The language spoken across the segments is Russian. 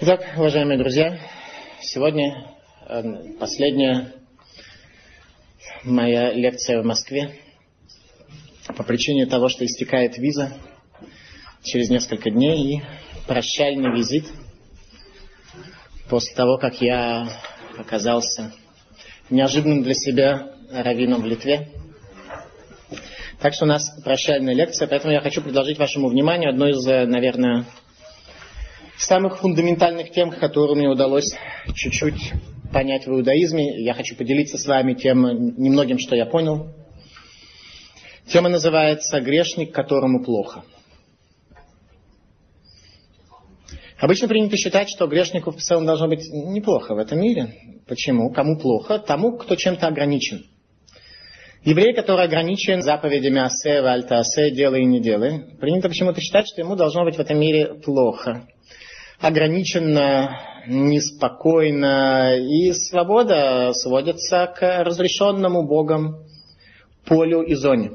Итак, уважаемые друзья, сегодня э, последняя моя лекция в Москве по причине того, что истекает виза через несколько дней и прощальный визит после того, как я оказался неожиданным для себя раввином в Литве. Так что у нас прощальная лекция, поэтому я хочу предложить вашему вниманию одну из, э, наверное, самых фундаментальных тем, которые мне удалось чуть-чуть понять в иудаизме. Я хочу поделиться с вами тем немногим, что я понял. Тема называется «Грешник, которому плохо». Обычно принято считать, что грешнику в целом должно быть неплохо в этом мире. Почему? Кому плохо? Тому, кто чем-то ограничен. Еврей, который ограничен заповедями Асе, Вальта Асе, делай и не делай, принято почему-то считать, что ему должно быть в этом мире плохо ограниченно, неспокойно, и свобода сводится к разрешенному Богом полю и зоне.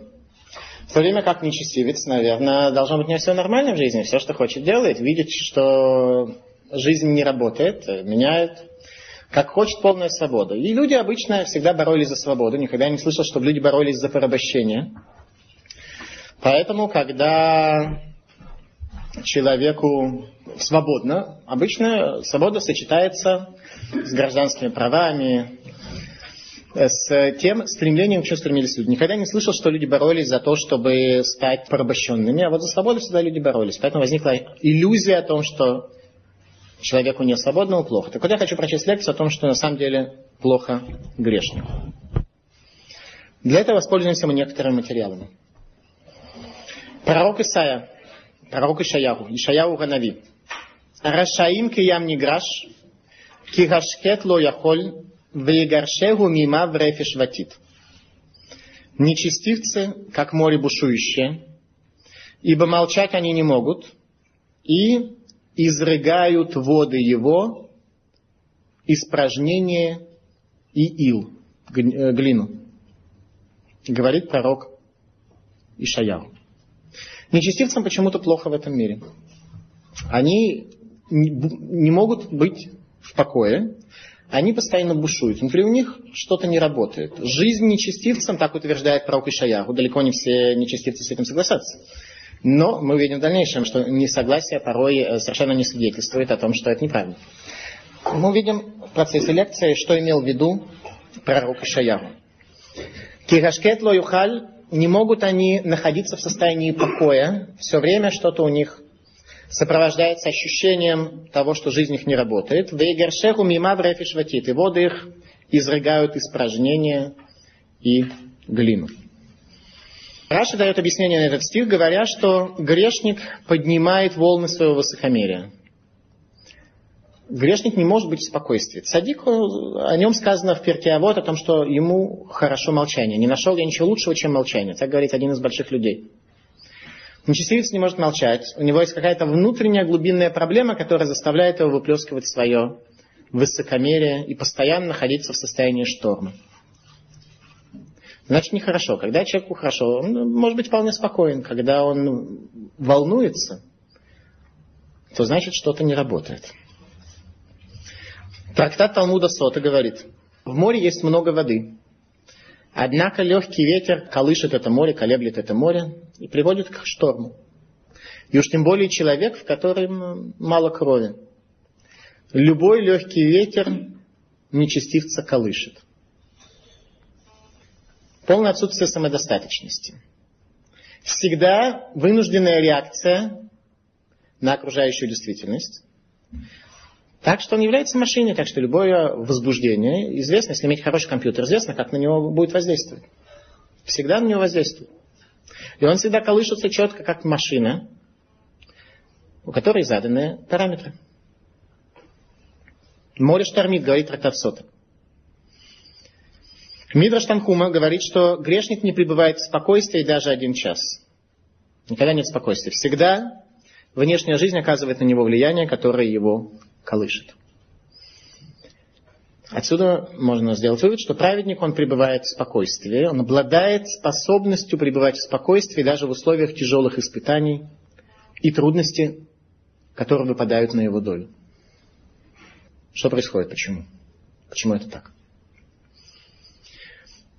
В то время как нечестивец, наверное, должно быть не все нормально в жизни, все, что хочет, делает, видит, что жизнь не работает, меняет, как хочет полная свобода. И люди обычно всегда боролись за свободу, никогда не слышал, чтобы люди боролись за порабощение. Поэтому, когда человеку свободно. Обычно свобода сочетается с гражданскими правами, с тем стремлением, к чему стремились люди. Никогда не слышал, что люди боролись за то, чтобы стать порабощенными, а вот за свободу всегда люди боролись. Поэтому возникла иллюзия о том, что человеку не свободному плохо. Так вот я хочу прочесть лекцию о том, что на самом деле плохо грешнику. Для этого воспользуемся мы некоторыми материалами. Пророк Исаия пророк Ишаяху, Ишаяху Ганави. Рашаим киям ниграш, кигашкет ло яхоль, вегаршегу мима врефиш ватит. Нечестивцы, как море бушующее, ибо молчать они не могут, и изрыгают воды его, испражнение и ил, э, глину. Говорит пророк Ишаяху. Нечестивцам почему-то плохо в этом мире. Они не могут быть в покое, они постоянно бушуют. Внутри у них что-то не работает. Жизнь нечестивцам, так утверждает пророк Ишаяху, далеко не все нечестивцы с этим согласятся. Но мы увидим в дальнейшем, что несогласие порой э, совершенно не свидетельствует о том, что это неправильно. Мы увидим в процессе лекции, что имел в виду пророк Ишаяху. Кирашкет ло юхаль не могут они находиться в состоянии покоя, все время что-то у них сопровождается ощущением того, что жизнь их не работает. Вейгершеху мима врефишватит. И воды их изрыгают испражнения и глину. Раша дает объяснение на этот стих, говоря, что грешник поднимает волны своего высокомерия. Грешник не может быть в спокойствии. Садик, о нем сказано в перке а вот о том, что ему хорошо молчание. Не нашел я ничего лучшего, чем молчание. Так говорит один из больших людей. Нечестивец не может молчать. У него есть какая-то внутренняя глубинная проблема, которая заставляет его выплескивать свое высокомерие и постоянно находиться в состоянии шторма. Значит, нехорошо. Когда человеку хорошо, он может быть вполне спокоен. Когда он волнуется, то значит, что-то не работает. Трактат Талмуда Сота говорит, в море есть много воды. Однако легкий ветер колышет это море, колеблет это море и приводит к шторму. И уж тем более человек, в котором мало крови. Любой легкий ветер нечестивца колышет. Полное отсутствие самодостаточности. Всегда вынужденная реакция на окружающую действительность. Так что он является машиной, так что любое возбуждение, известно, если иметь хороший компьютер, известно, как на него будет воздействовать. Всегда на него воздействует. И он всегда колышется четко, как машина, у которой заданы параметры. Море штормит, говорит трактат Сота. Мидраш Танхума говорит, что грешник не пребывает в спокойствии даже один час. Никогда нет спокойствия. Всегда внешняя жизнь оказывает на него влияние, которое его колышет. Отсюда можно сделать вывод, что праведник, он пребывает в спокойствии, он обладает способностью пребывать в спокойствии даже в условиях тяжелых испытаний и трудностей, которые выпадают на его долю. Что происходит? Почему? Почему это так?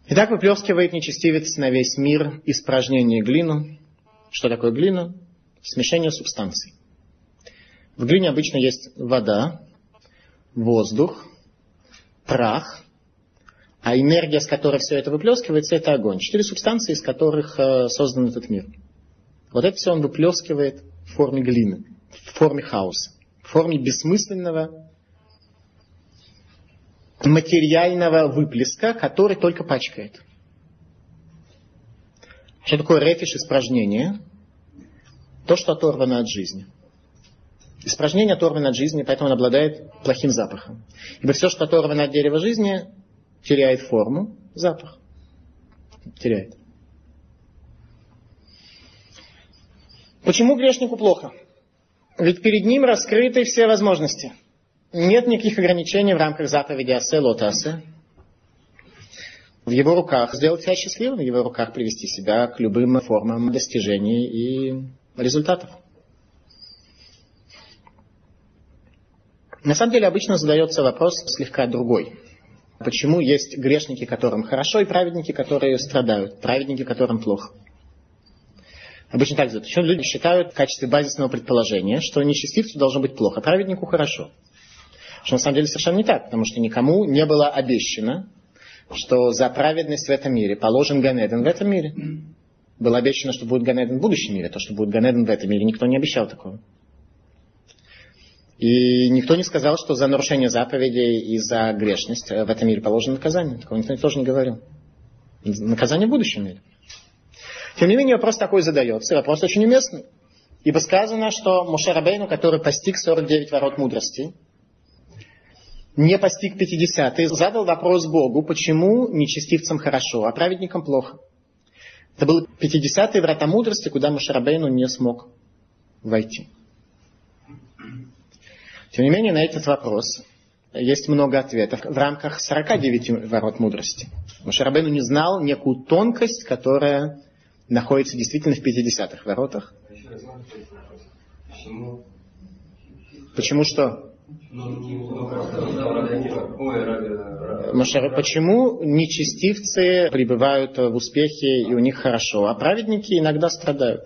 Итак, выплескивает нечестивец на весь мир испражнение глину. Что такое глина? Смешение субстанций. В глине обычно есть вода, воздух, прах, а энергия, с которой все это выплескивается, это огонь. Четыре субстанции, из которых э, создан этот мир. Вот это все он выплескивает в форме глины, в форме хаоса, в форме бессмысленного материального выплеска, который только пачкает. Что такое рефиш испражнение? То, что оторвано от жизни. Испражнение оторвано от жизни, поэтому он обладает плохим запахом. Ибо все, что оторвано от дерева жизни, теряет форму, запах. Теряет. Почему грешнику плохо? Ведь перед ним раскрыты все возможности – нет никаких ограничений в рамках заповеди Асе Лотасе. В его руках сделать себя счастливым, в его руках привести себя к любым формам достижений и результатов. На самом деле обычно задается вопрос слегка другой. Почему есть грешники, которым хорошо, и праведники, которые страдают, праведники, которым плохо? Обычно так задают. Почему люди считают в качестве базисного предположения, что нечестивцу должно быть плохо, а праведнику хорошо? Что на самом деле совершенно не так, потому что никому не было обещано, что за праведность в этом мире положен Ганеден в этом мире. Было обещано, что будет Ганеден в будущем мире. То, что будет Ганеден в этом мире, никто не обещал такого. И никто не сказал, что за нарушение заповедей и за грешность в этом мире положено наказание. Такого никто тоже не говорил. Наказание в будущем мире. Тем не менее, вопрос такой задается, вопрос очень уместный. Ибо сказано, что Мушарабейну, который постиг 49 ворот мудрости, не постиг 50-й, задал вопрос Богу, почему нечестивцам хорошо, а праведникам плохо. Это был 50-й врата мудрости, куда Мушарабейну не смог войти. Тем не менее, на этот вопрос есть много ответов в рамках 49 ворот мудрости. Мушарабейну не знал некую тонкость, которая находится действительно в 50-х воротах. Почему? Почему что? Машара, почему нечестивцы пребывают в успехе и у них хорошо, а праведники иногда страдают?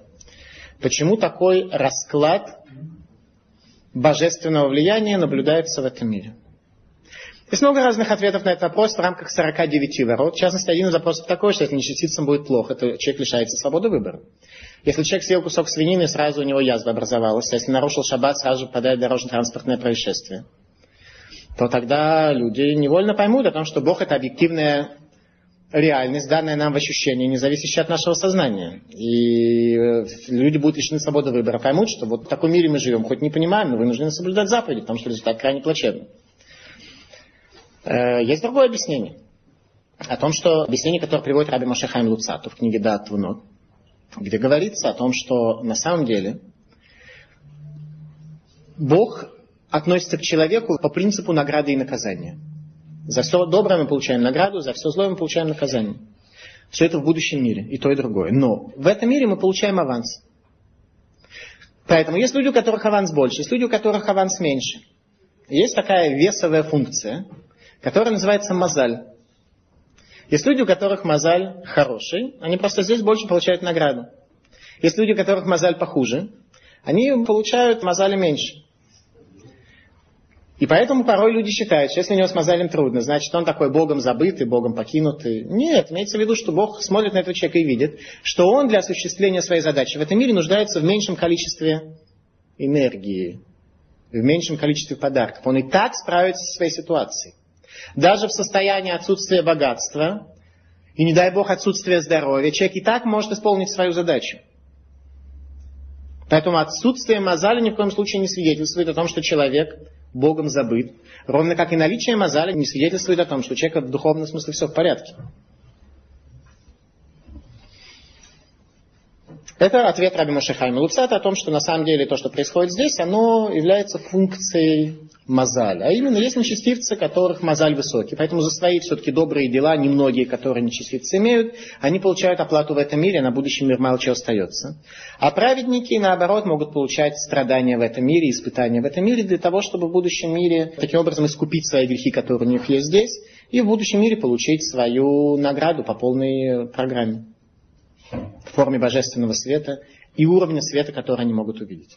Почему такой расклад божественного влияния наблюдается в этом мире? Есть много разных ответов на этот вопрос в рамках 49 ворот. В частности, один из вопросов такой, что если нечестивцам будет плохо, то человек лишается свободы выбора. Если человек съел кусок свинины, сразу у него язва образовалась. А если нарушил шаббат, сразу попадает дорожно-транспортное происшествие. То тогда люди невольно поймут о том, что Бог это объективная реальность, данная нам в ощущении, не зависящая от нашего сознания. И э, люди будут лишены свободы выбора, поймут, что вот в таком мире мы живем, хоть не понимаем, но вынуждены соблюдать заповеди, потому что результат крайне плачевный. Э, есть другое объяснение. О том, что объяснение, которое приводит Раби Машехайм Луцату в книге Дат Вунот, где говорится о том, что на самом деле Бог относится к человеку по принципу награды и наказания. За все доброе мы получаем награду, за все злое мы получаем наказание. Все это в будущем мире, и то, и другое. Но в этом мире мы получаем аванс. Поэтому есть люди, у которых аванс больше, есть люди, у которых аванс меньше. Есть такая весовая функция, которая называется мозаль. Есть люди, у которых мозаль хороший, они просто здесь больше получают награду. Есть люди, у которых мозаль похуже, они получают мозали меньше. И поэтому порой люди считают, что если у него с мозалем трудно, значит он такой Богом забытый, Богом покинутый. Нет, имеется в виду, что Бог смотрит на этого человека и видит, что он для осуществления своей задачи в этом мире нуждается в меньшем количестве энергии, в меньшем количестве подарков. Он и так справится со своей ситуацией. Даже в состоянии отсутствия богатства и, не дай бог, отсутствия здоровья, человек и так может исполнить свою задачу. Поэтому отсутствие мозали ни в коем случае не свидетельствует о том, что человек Богом забыт. Ровно как и наличие мозали не свидетельствует о том, что у человека в духовном смысле все в порядке. Это ответ Раби Машихайма Луцата о том, что на самом деле то, что происходит здесь, оно является функцией мазаль. А именно есть нечестивцы, которых мазаль высокий. Поэтому за свои все-таки добрые дела, немногие, которые нечестивцы имеют, они получают оплату в этом мире, на будущем мир мало чего остается. А праведники, наоборот, могут получать страдания в этом мире, испытания в этом мире для того, чтобы в будущем мире таким образом искупить свои грехи, которые у них есть здесь, и в будущем мире получить свою награду по полной программе в форме божественного света и уровня света, который они могут увидеть.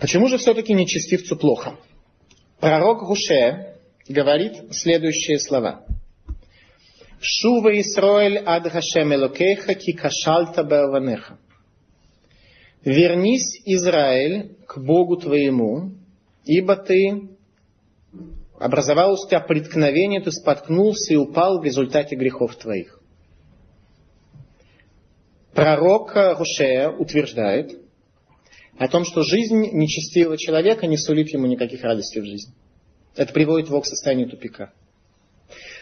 Почему же все-таки нечестивцу плохо? Пророк Гуше говорит следующие слова. Шува Исроэль ад Хашем Элокейха ки кашальта беаванеха. Вернись, Израиль, к Богу твоему, ибо ты образовалось у тебя преткновение, ты споткнулся и упал в результате грехов твоих. Пророк Рушея утверждает о том, что жизнь нечестивого человека не сулит ему никаких радостей в жизни. Это приводит его к состоянию тупика.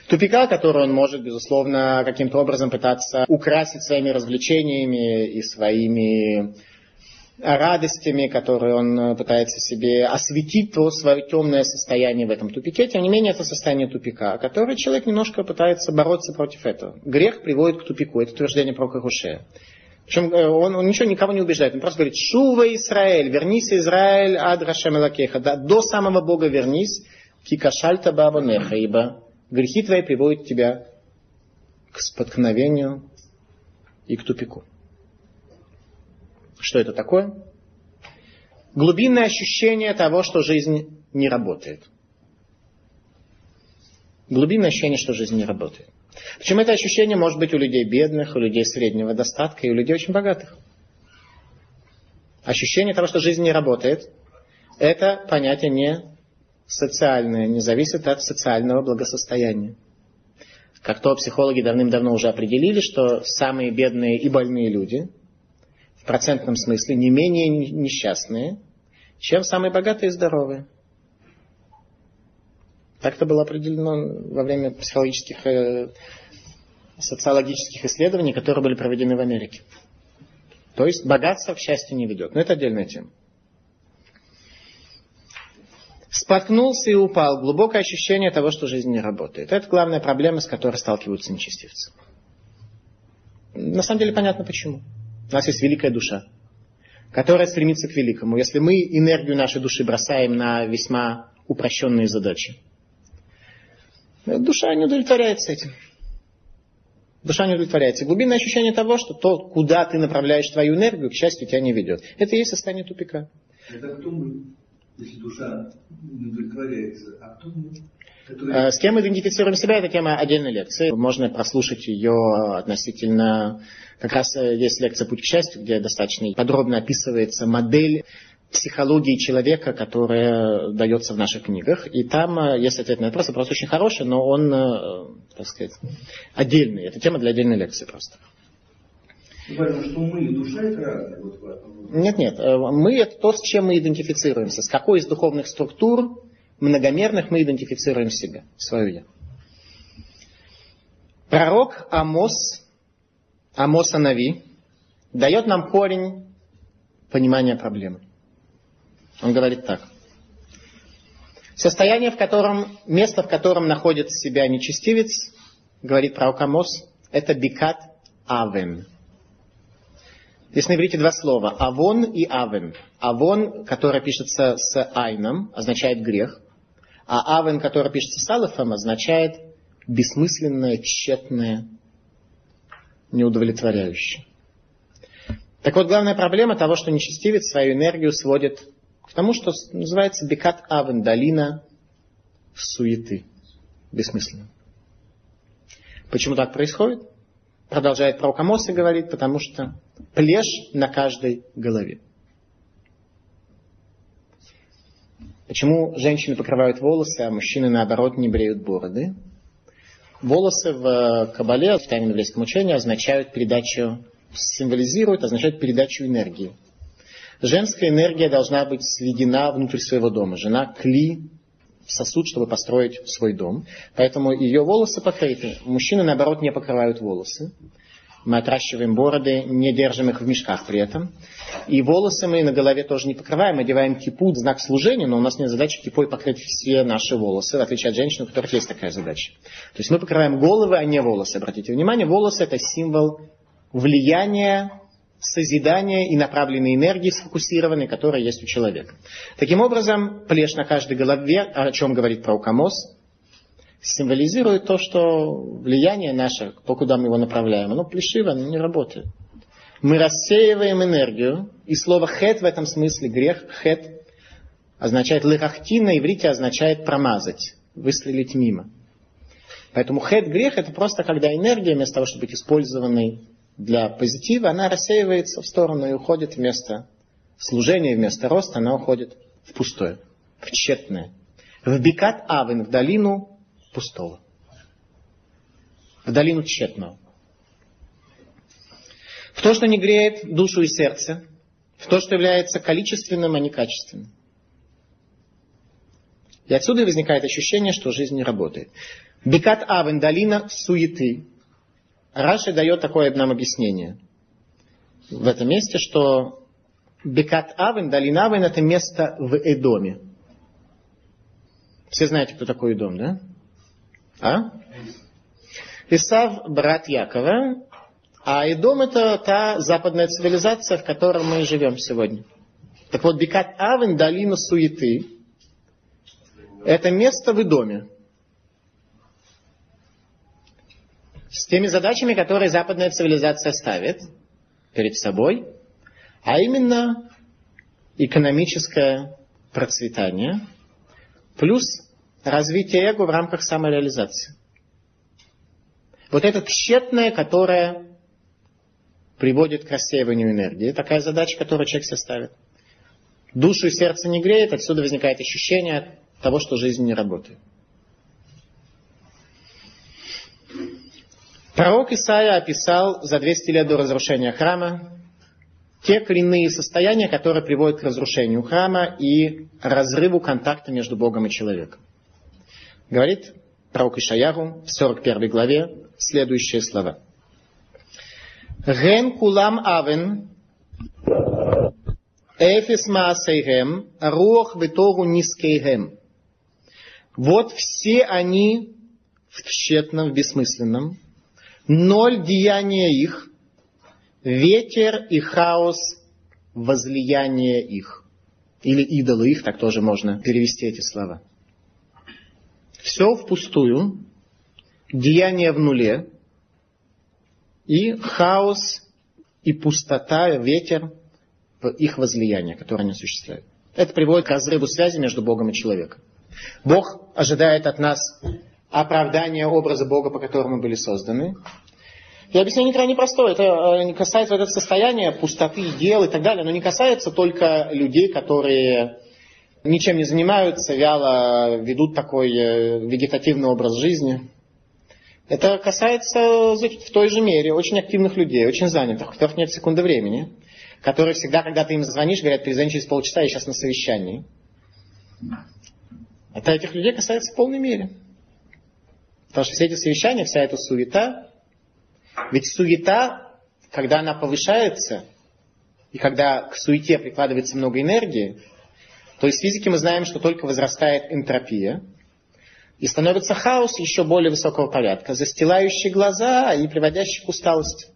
Тупика, который он может, безусловно, каким-то образом пытаться украсить своими развлечениями и своими радостями, которые он пытается себе осветить то свое темное состояние в этом тупике. Тем не менее, это состояние тупика, который человек немножко пытается бороться против этого. Грех приводит к тупику. Это утверждение про Кахуше. Причем э, он, он ничего никого не убеждает. Он просто говорит, Шува Израиль, вернись, Израиль, ад Рашем Элакеха. Да, до самого Бога вернись, кикашальта бабанеха, ибо грехи твои приводят тебя к споткновению и к тупику. Что это такое? Глубинное ощущение того, что жизнь не работает. Глубинное ощущение, что жизнь не работает. Причем это ощущение может быть у людей бедных, у людей среднего достатка и у людей очень богатых. Ощущение того, что жизнь не работает, это понятие не социальное, не зависит от социального благосостояния. Как то психологи давным-давно уже определили, что самые бедные и больные люди процентном смысле не менее несчастные, чем самые богатые и здоровые. Так это было определено во время психологических, э, социологических исследований, которые были проведены в Америке. То есть богатство к счастью не ведет. Но это отдельная тема. Споткнулся и упал. Глубокое ощущение того, что жизнь не работает. Это главная проблема, с которой сталкиваются нечестивцы. На самом деле понятно почему. У нас есть великая душа, которая стремится к великому. Если мы энергию нашей души бросаем на весьма упрощенные задачи, Душа не удовлетворяется этим. Душа не удовлетворяется. Глубинное ощущение того, что то, куда ты направляешь твою энергию, к счастью, тебя не ведет. Это и есть состояние тупика. Это кто мы, если душа не удовлетворяется? А кто мы? Который... С кем мы идентифицируем себя, это тема отдельной лекции. Можно прослушать ее относительно... Как раз э, есть лекция «Путь к счастью», где достаточно подробно описывается модель психологии человека, которая дается в наших книгах. И там э, есть ответ на вопрос. Вопрос очень хороший, но он, э, так сказать, отдельный. Это тема для отдельной лекции просто. Важно, что мы и душа это разные. Нет, нет. Мы это то, с чем мы идентифицируемся. С какой из духовных структур многомерных мы идентифицируем себя, свою я. Пророк Амос, Амос Анави, дает нам корень понимания проблемы. Он говорит так. Состояние, в котором, место, в котором находится себя нечестивец, говорит пророк Амос, это бикат авен. Здесь на иврите два слова. Авон и авен. Авон, который пишется с айном, означает грех. А авен, который пишется с алифом, означает бессмысленное, тщетное, неудовлетворяющее. Так вот, главная проблема того, что нечестивец свою энергию сводит к тому, что называется бекат авен, долина суеты. Бессмысленно. Почему так происходит? Продолжает пророк Амос и говорит, потому что плешь на каждой голове. Почему женщины покрывают волосы, а мужчины, наоборот, не бреют бороды? Волосы в Кабале, в тайном еврейском учении, означают передачу, символизируют, означают передачу энергии. Женская энергия должна быть сведена внутрь своего дома. Жена кли, сосуд, чтобы построить свой дом. Поэтому ее волосы покрыты. Мужчины, наоборот, не покрывают волосы. Мы отращиваем бороды, не держим их в мешках при этом. И волосы мы на голове тоже не покрываем, одеваем кипут, знак служения, но у нас нет задачи кипой покрыть все наши волосы, в отличие от женщин, у которых есть такая задача. То есть мы покрываем головы, а не волосы. Обратите внимание, волосы это символ влияния, созидания и направленной энергии сфокусированной, которая есть у человека. Таким образом, плешь на каждой голове, о чем говорит Праукамос, символизирует то, что влияние наше, то, куда мы его направляем, оно плешиво, оно не работает. Мы рассеиваем энергию, и слово хет в этом смысле, грех, хет, означает лырахти на иврите означает промазать, выстрелить мимо. Поэтому хет грех это просто когда энергия, вместо того, чтобы быть использованной для позитива, она рассеивается в сторону и уходит вместо служения, вместо роста, она уходит в пустое, в тщетное. В Бикат Авен, в долину пустого. В долину тщетного. В то, что не греет душу и сердце, в то, что является количественным, а не качественным. И отсюда возникает ощущение, что жизнь не работает. Бекат Авен, долина суеты. Раши дает такое нам объяснение в этом месте, что Бекат Авен, долина Авен, это место в Эдоме. Все знаете, кто такой Эдом, да? А? Исав брат Якова, а Идом это та западная цивилизация, в которой мы живем сегодня. Так вот, Бекат Авен, долина суеты, это место в Идоме. С теми задачами, которые западная цивилизация ставит перед собой, а именно экономическое процветание, плюс развитие эго в рамках самореализации. Вот это тщетное, которое приводит к рассеиванию энергии. Такая задача, которую человек себе ставит. Душу и сердце не греет, отсюда возникает ощущение того, что жизнь не работает. Пророк Исаия описал за 200 лет до разрушения храма те коренные состояния, которые приводят к разрушению храма и разрыву контакта между Богом и человеком. Говорит пророк Ишаяру в 41 главе следующие слова. Гем кулам авен эфис маасейгем рух ветору нискейгем. Вот все они в тщетном, в бессмысленном, ноль деяния их, ветер и хаос возлияния их. Или идолы их, так тоже можно перевести эти слова. Все впустую, деяние в нуле, и хаос, и пустота, ветер в их возлияние, которое они осуществляют. Это приводит к разрыву связи между Богом и человеком. Бог ожидает от нас оправдания образа Бога, по которому мы были созданы. И объяснение крайне простое. Это э, не касается вот этого состояния пустоты дел и так далее, но не касается только людей, которые ничем не занимаются, вяло ведут такой э, вегетативный образ жизни. Это касается в той же мере очень активных людей, очень занятых, у которых нет секунды времени, которые всегда, когда ты им звонишь, говорят, перезвони через полчаса, я сейчас на совещании. Это этих людей касается в полной мере. Потому что все эти совещания, вся эта суета, ведь суета, когда она повышается, и когда к суете прикладывается много энергии, то из физики мы знаем, что только возрастает энтропия, и становится хаос еще более высокого порядка, застилающий глаза и приводящий к усталости.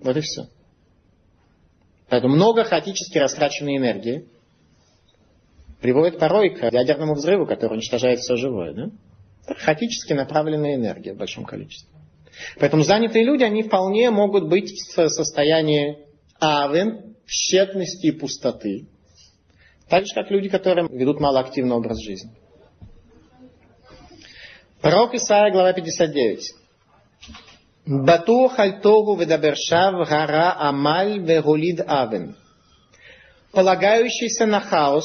Вот и все. Поэтому много хаотически растраченной энергии приводит порой к ядерному взрыву, который уничтожает все живое. Да? Хаотически направленная энергия в большом количестве. Поэтому занятые люди, они вполне могут быть в состоянии авен, тщетности и пустоты. Так же, как люди, которые ведут малоактивный образ жизни. Пророк Исаия, глава 59. Батух альтогу ведабершав гара амаль вегулид авен. Полагающийся на хаос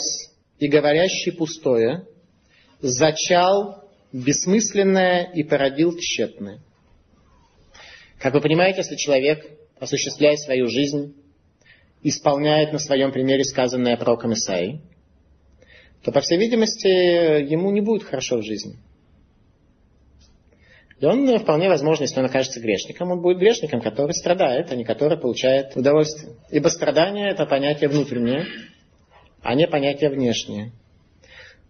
и говорящий пустое, зачал бессмысленное и породил тщетное. Как вы понимаете, если человек, осуществляя свою жизнь, исполняет на своем примере сказанное пророком Исаи, то, по всей видимости, ему не будет хорошо в жизни. И он, вполне возможно, если он окажется грешником, он будет грешником, который страдает, а не который получает удовольствие. Ибо страдание – это понятие внутреннее, а не понятие внешнее.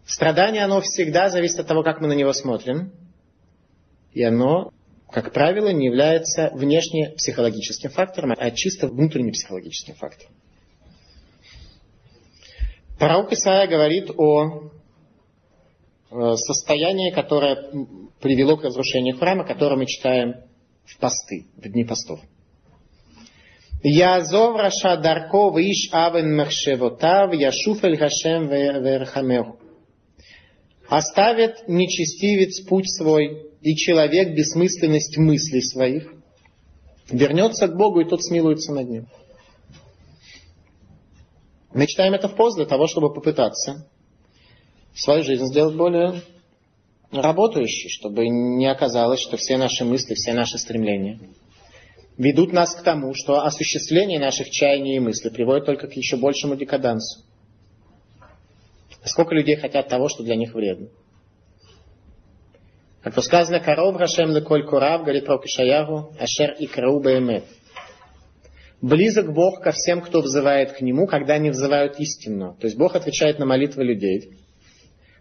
Страдание, оно всегда зависит от того, как мы на него смотрим. И оно, как правило, не является внешне психологическим фактором, а чисто внутренним психологическим фактором. Пророк Исаия говорит о э, состоянии, которое привело к разрушению храма, которое мы читаем в посты, в дни постов. Язов Раша Дарко Виш Авен Мершевотав Яшуф Эль Хашем Верхамеху. Оставит нечестивец путь свой, и человек бессмысленность мыслей своих. Вернется к Богу, и тот смилуется над ним. Мы читаем это в пост для того, чтобы попытаться свою жизнь сделать более работающей, чтобы не оказалось, что все наши мысли, все наши стремления ведут нас к тому, что осуществление наших чаяний и мыслей приводит только к еще большему декадансу. Сколько людей хотят того, что для них вредно. Как то сказано, коров Рашем леколь курав, говорит про Кишаягу, ашер и баэмет. Близок Бог ко всем, кто взывает к Нему, когда они взывают истинно. То есть Бог отвечает на молитвы людей,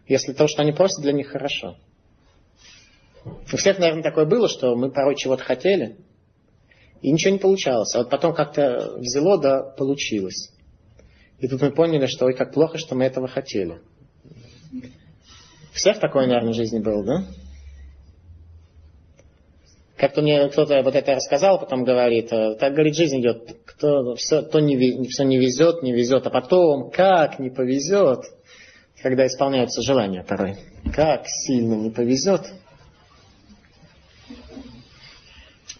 если то, что они просят, для них хорошо. У всех, наверное, такое было, что мы порой чего-то хотели, и ничего не получалось. А вот потом как-то взяло, да получилось. И тут мы поняли, что ой, как плохо, что мы этого хотели. У всех такое, наверное, в жизни было, да? Как-то мне кто-то вот это рассказал, потом говорит, э, так, говорит, жизнь идет, кто, все, то не, все не везет, не везет, а потом, как не повезет, когда исполняются желания порой. Как сильно не повезет.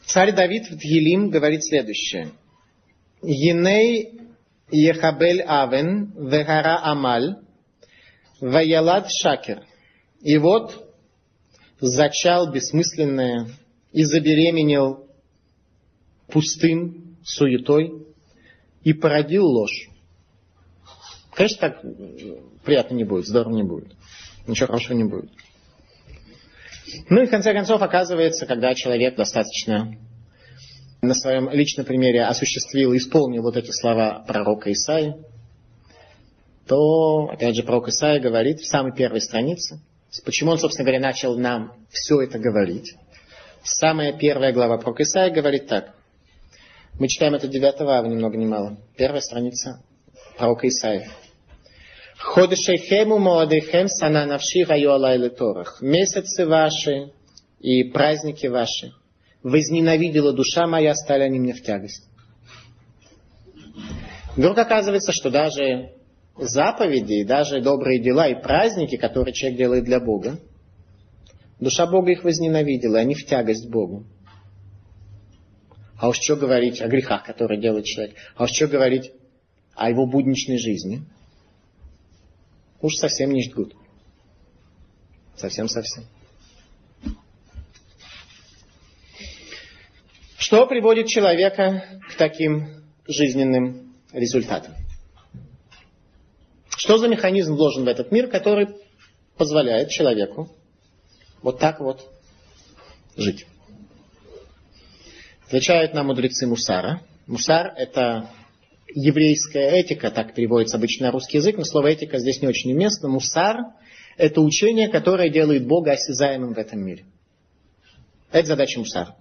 Царь Давид в Елим говорит следующее. Еней Ехабель Авен Вегара Амаль Ваялад Шакер. И вот зачал бессмысленное и забеременел пустым, суетой и породил ложь. Конечно, так приятно не будет, здорово не будет. Ничего хорошего не будет. Ну и в конце концов оказывается, когда человек достаточно на своем личном примере осуществил исполнил вот эти слова пророка Исаи, то, опять же, пророк Исаия говорит в самой первой странице, почему он, собственно говоря, начал нам все это говорить. Самая первая глава пророка Исаия говорит так. Мы читаем это 9 ава, ни много ни мало. Первая страница пророка Исаия. Ходышейхему моадейхем сана навши гаю алайле торах. Месяцы ваши и праздники ваши возненавидела душа моя, стали они мне в тягость. Вдруг оказывается, что даже заповеди, даже добрые дела и праздники, которые человек делает для Бога, душа Бога их возненавидела, и они в тягость Богу. А уж что говорить о грехах, которые делает человек? А уж что говорить о его будничной жизни? Уж совсем не ждут. Совсем-совсем. Что приводит человека к таким жизненным результатам? Что за механизм вложен в этот мир, который позволяет человеку вот так вот жить? Отвечают нам мудрецы Мусара. Мусар – это еврейская этика, так переводится обычно на русский язык, но слово этика здесь не очень уместно. Мусар – это учение, которое делает Бога осязаемым в этом мире. Это задача Мусара.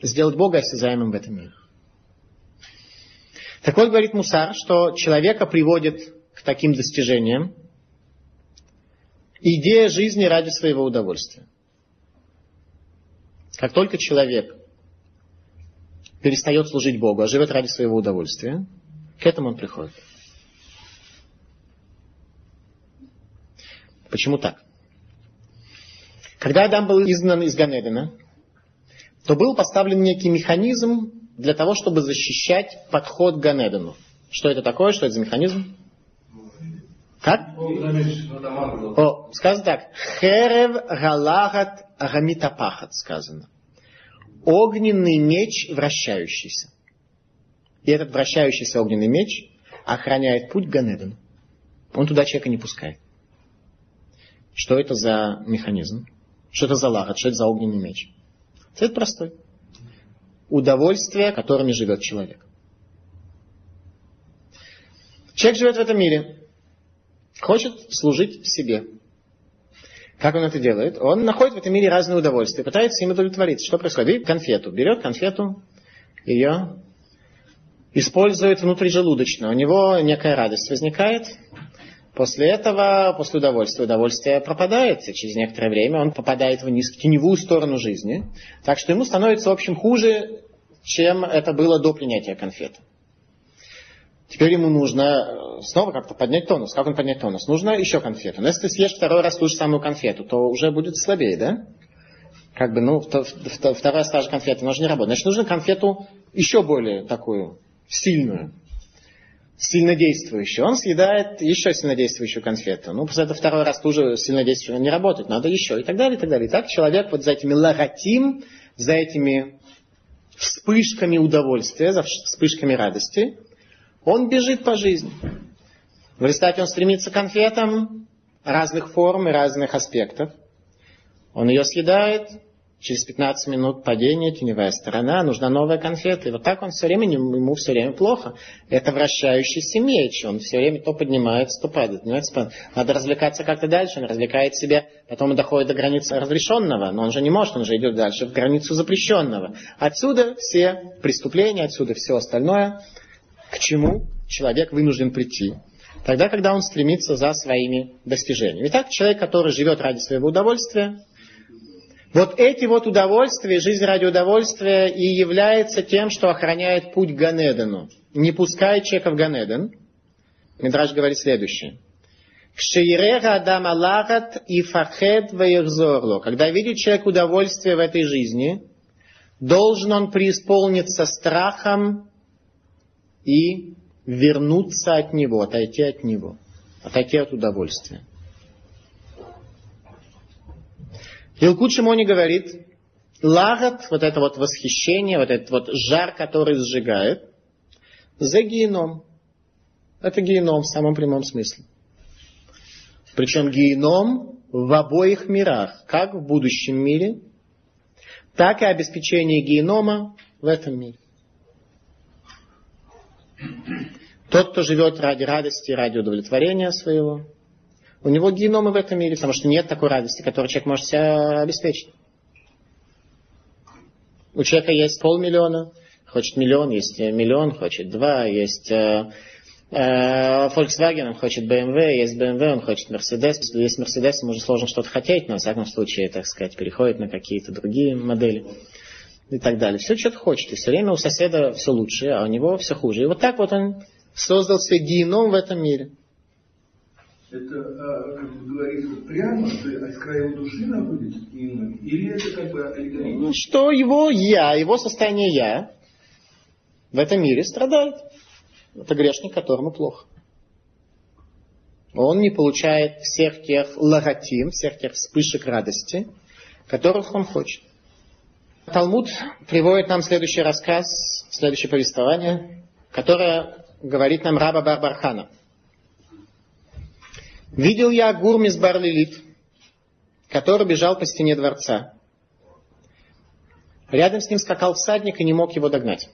Сделать Бога осязаемым в этом мире. Так вот, говорит Мусар, что человека приводит к таким достижениям идея жизни ради своего удовольствия. Как только человек перестает служить Богу, а живет ради своего удовольствия, к этому он приходит. Почему так? Когда Адам был изгнан из Ганедена, то был поставлен некий механизм для того, чтобы защищать подход к Ганедену. Что это такое? Что это за механизм? Как? О, сказано так. Херев галагат гамитапахат сказано. Огненный меч вращающийся. И этот вращающийся огненный меч охраняет путь Ганедену. Он туда человека не пускает. Что это за механизм? Что это за лагат? Что это за огненный меч? Цвет простой. Удовольствие, которыми живет человек. Человек живет в этом мире, хочет служить себе. Как он это делает? Он находит в этом мире разные удовольствия, пытается им удовлетвориться. Что происходит? Видит конфету, берет конфету, ее использует внутрижелудочно. У него некая радость возникает. После этого, после удовольствия, удовольствие пропадает, и через некоторое время он попадает в низкую теневую сторону жизни. Так что ему становится, в общем, хуже, чем это было до принятия конфеты. Теперь ему нужно снова как-то поднять тонус. Как он поднять тонус? Нужно еще конфету. Но если ты съешь второй раз ту же самую конфету, то уже будет слабее, да? Как бы, ну, вторая стажа конфеты, она же не работает. Значит, нужно конфету еще более такую сильную, сильнодействующую. Он съедает еще сильнодействующую конфету. Ну, после этого второй раз тоже сильнодействующую не работает, надо еще, и так далее, и так далее. И так человек вот за этими логотим, за этими вспышками удовольствия, за вспышками радости, он бежит по жизни. В результате он стремится к конфетам разных форм и разных аспектов. Он ее съедает, через 15 минут падения, теневая сторона, нужна новая конфета. И вот так он все время, ему все время плохо. Это вращающийся меч. Он все время то поднимается, то падает. Поднимается, Надо развлекаться как-то дальше. Он развлекает себя, потом он доходит до границы разрешенного. Но он же не может, он же идет дальше в границу запрещенного. Отсюда все преступления, отсюда все остальное к чему человек вынужден прийти. Тогда, когда он стремится за своими достижениями. Итак, человек, который живет ради своего удовольствия, вот эти вот удовольствия, жизнь ради удовольствия и является тем, что охраняет путь к Ганедену. Не пускает человека в Ганеден. Мидраж говорит следующее. Кширега адам алахат и фахед ваехзорло. Когда видит человек удовольствие в этой жизни, должен он преисполниться страхом и вернуться от него, отойти от него, отойти от удовольствия. Илкут Шимони говорит, лагат, вот это вот восхищение, вот этот вот жар, который сжигает, за геном. Это геном в самом прямом смысле. Причем геном в обоих мирах, как в будущем мире, так и обеспечение генома в этом мире. Тот, кто живет ради радости, ради удовлетворения своего, у него геномы в этом мире, потому что нет такой радости, которую человек может себя обеспечить. У человека есть полмиллиона, хочет миллион, есть миллион, хочет два, есть э, э, Volkswagen, он хочет BMW, есть BMW, он хочет Mercedes. Есть Mercedes, ему уже сложно что-то хотеть, но в всяком случае, так сказать, переходит на какие-то другие модели и так далее. Все что-то хочет. И все время у соседа все лучше, а у него все хуже. И вот так вот он создал себе геном в этом мире. Это, а, как бы говорится, прямо, что из края его души находится геном? Или это как бы аллегорично? Ну, что его я, его состояние я в этом мире страдает. Это грешник, которому плохо. Он не получает всех тех логотим, всех тех вспышек радости, которых он хочет. Талмуд приводит нам следующий рассказ, следующее повествование, которое говорит нам раба Барбархана. Видел я Гурмис Барлилит, который бежал по стене дворца. Рядом с ним скакал всадник и не мог его догнать.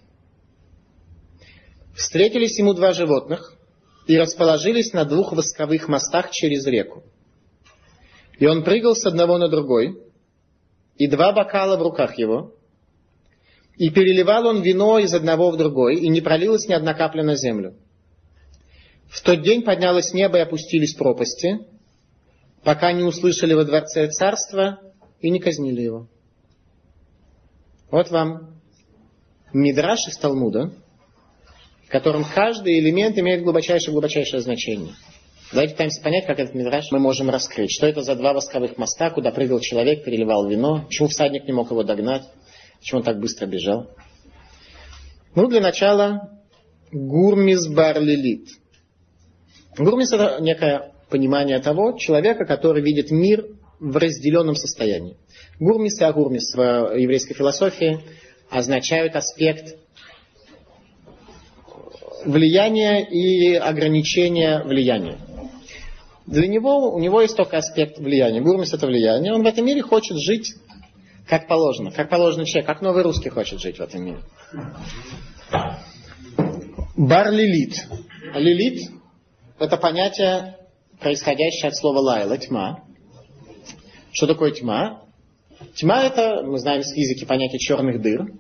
Встретились ему два животных и расположились на двух восковых мостах через реку. И он прыгал с одного на другой, и два бокала в руках его, и переливал он вино из одного в другой, и не пролилась ни одна капля на землю. В тот день поднялось небо и опустились пропасти, пока не услышали во дворце царства и не казнили его. Вот вам Мидраш из Талмуда, в котором каждый элемент имеет глубочайшее-глубочайшее значение. Давайте пытаемся понять, как этот мидраж мы можем раскрыть. Что это за два восковых моста, куда прыгал человек, переливал вино? Почему всадник не мог его догнать? Почему он так быстро бежал? Ну, для начала, гурмис барлилит. Гурмис – это некое понимание того человека, который видит мир в разделенном состоянии. Гурмис и агурмис в еврейской философии означают аспект влияния и ограничения влияния. Для него, у него есть только аспект влияния. Гурмис – это влияние. Он в этом мире хочет жить Как положено. Как положено человек. Как новый русский хочет жить в этом мире. Бар лилит. Лилит – это понятие, происходящее от слова лайла, тьма. Что такое тьма? Тьма – это, мы знаем с физики понятие черных дыр.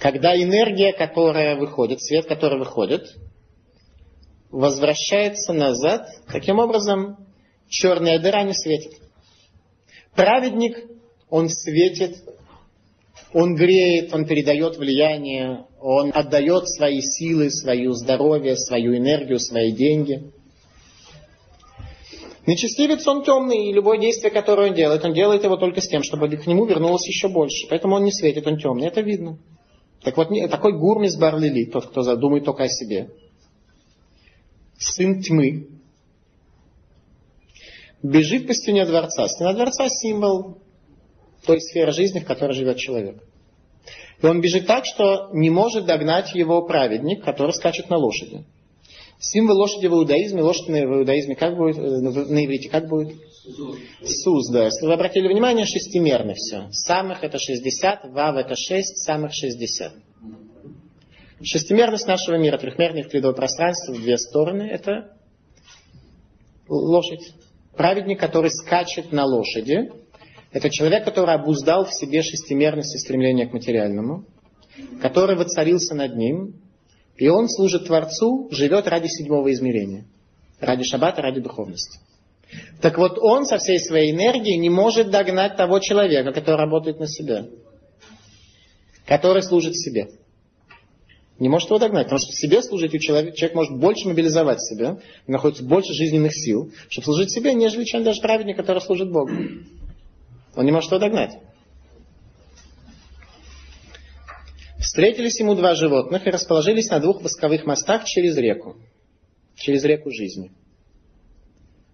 Когда энергия, которая выходит, свет, который выходит, возвращается назад, таким образом черная дыра не светит. Праведник, он светит, он греет, он передает влияние, он отдает свои силы, свое здоровье, свою энергию, свои деньги. Нечестивец он темный, и любое действие, которое он делает, он делает его только с тем, чтобы к нему вернулось еще больше. Поэтому он не светит, он темный, это видно. Так вот, такой гурмис Барлили, тот, кто задумает только о себе, сын тьмы, бежит по стене дворца. Стена дворца – символ той сферы жизни, в которой живет человек. И он бежит так, что не может догнать его праведник, который скачет на лошади. Символ лошади в иудаизме, лошадь в иудаизме как будет, э, на иврите как будет? Суз, да. Если вы обратили внимание, шестимерно все. Самых это 60, вав это 6, самых 60. Шестимерность нашего мира, трехмерное вклидовое пространство в две стороны, это лошадь. Праведник, который скачет на лошади, это человек, который обуздал в себе шестимерность и стремление к материальному, который воцарился над ним, и он служит Творцу, живет ради седьмого измерения. Ради шаббата, ради духовности. Так вот, он со всей своей энергией не может догнать того человека, который работает на себя. Который служит себе. Не может его догнать, потому что себе служить у человека, человек может больше мобилизовать себя, находится больше жизненных сил, чтобы служить себе, нежели чем даже праведник, который служит Богу. Он не может его догнать. Встретились ему два животных и расположились на двух восковых мостах через реку. Через реку жизни.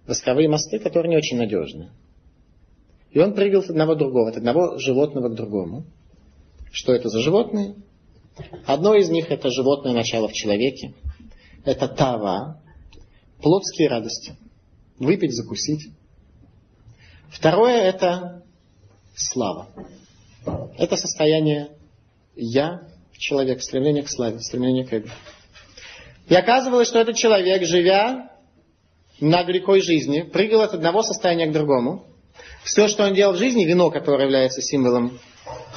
Восковые мосты, которые не очень надежны. И он прыгал от одного другого, от одного животного к другому. Что это за животные? Одно из них это животное начало в человеке. Это тава, плотские радости. Выпить, закусить. Второе это слава. Это состояние я человек, стремление к славе, стремление к эго. И оказывалось, что этот человек, живя над рекой жизни, прыгал от одного состояния к другому. Все, что он делал в жизни, вино, которое является символом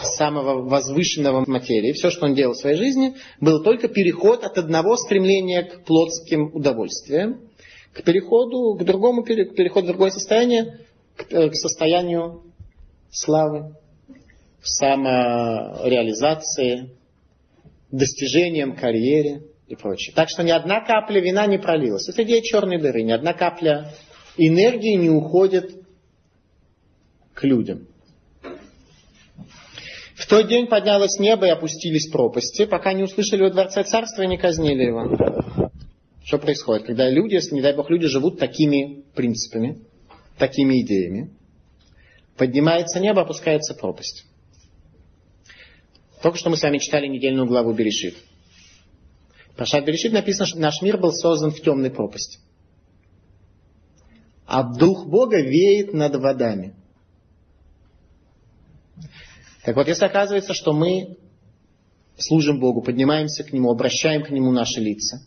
самого возвышенного материи, все, что он делал в своей жизни, был только переход от одного стремления к плотским удовольствиям, к переходу к другому, к переходу в другое состояние, к, э, состоянию славы, самореализации, достижениям, карьере и прочее. Так что ни одна капля вина не пролилась. Это идея черной дыры. Ни одна капля энергии не уходит к людям. В тот день поднялось небо и опустились пропасти, пока не услышали во дворце царства и не казнили его. Что происходит? Когда люди, если, не дай бог, люди живут такими принципами, такими идеями, поднимается небо, опускается пропасть. Только что мы с вами читали недельную главу Берешит. В Пашат Берешит написано, что наш мир был создан в темной пропасти. А Дух Бога веет над водами. Так вот, если оказывается, что мы служим Богу, поднимаемся к Нему, обращаем к Нему наши лица,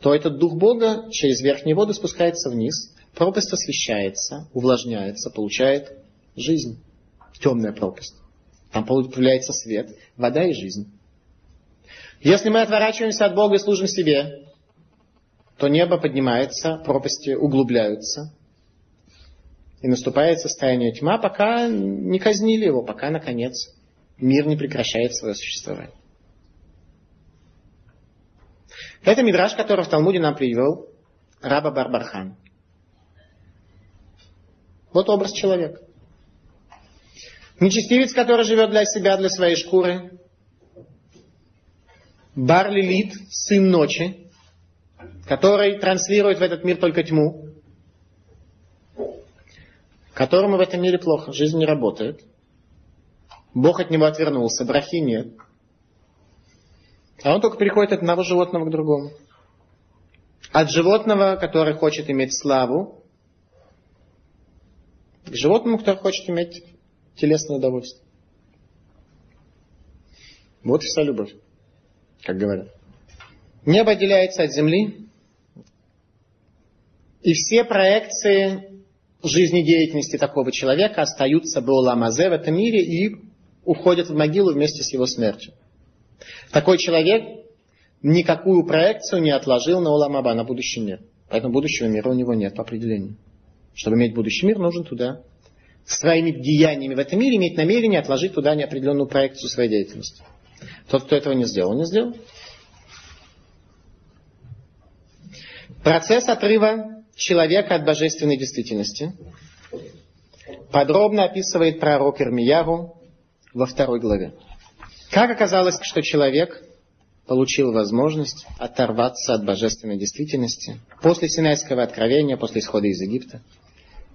то этот Дух Бога через верхние воды спускается вниз, пропасть освещается, увлажняется, получает жизнь. Темная пропасть. Там появляется свет, вода и жизнь. Если мы отворачиваемся от Бога и служим себе, то небо поднимается, пропасти углубляются. И наступает состояние тьма, пока не казнили его, пока, наконец, мир не прекращает свое существование. Это мидраж, который в Талмуде нам привел Раба Барбархан. Вот образ человека. Нечестивец, который живет для себя, для своей шкуры. Бар Лилит, сын ночи, который транслирует в этот мир только тьму, которому в этом мире плохо, жизнь не работает. Бог от него отвернулся, брахи нет. А он только переходит от одного животного к другому. От животного, который хочет иметь славу, к животному, который хочет иметь телесное удовольствие. Вот вся любовь, как говорят. Небо отделяется от земли, и все проекции жизнедеятельности такого человека остаются Бауламазе в этом мире и уходят в могилу вместе с его смертью. Такой человек никакую проекцию не отложил на Уламаба, на будущий мир. Поэтому будущего мира у него нет по определению. Чтобы иметь будущий мир, нужен туда своими деяниями в этом мире иметь намерение отложить туда неопределенную проекцию своей деятельности. Тот, кто этого не сделал, не сделал. Процесс отрыва человека от божественной действительности подробно описывает пророк Ирмияру во второй главе. Как оказалось, что человек получил возможность оторваться от божественной действительности после Синайского откровения, после исхода из Египта,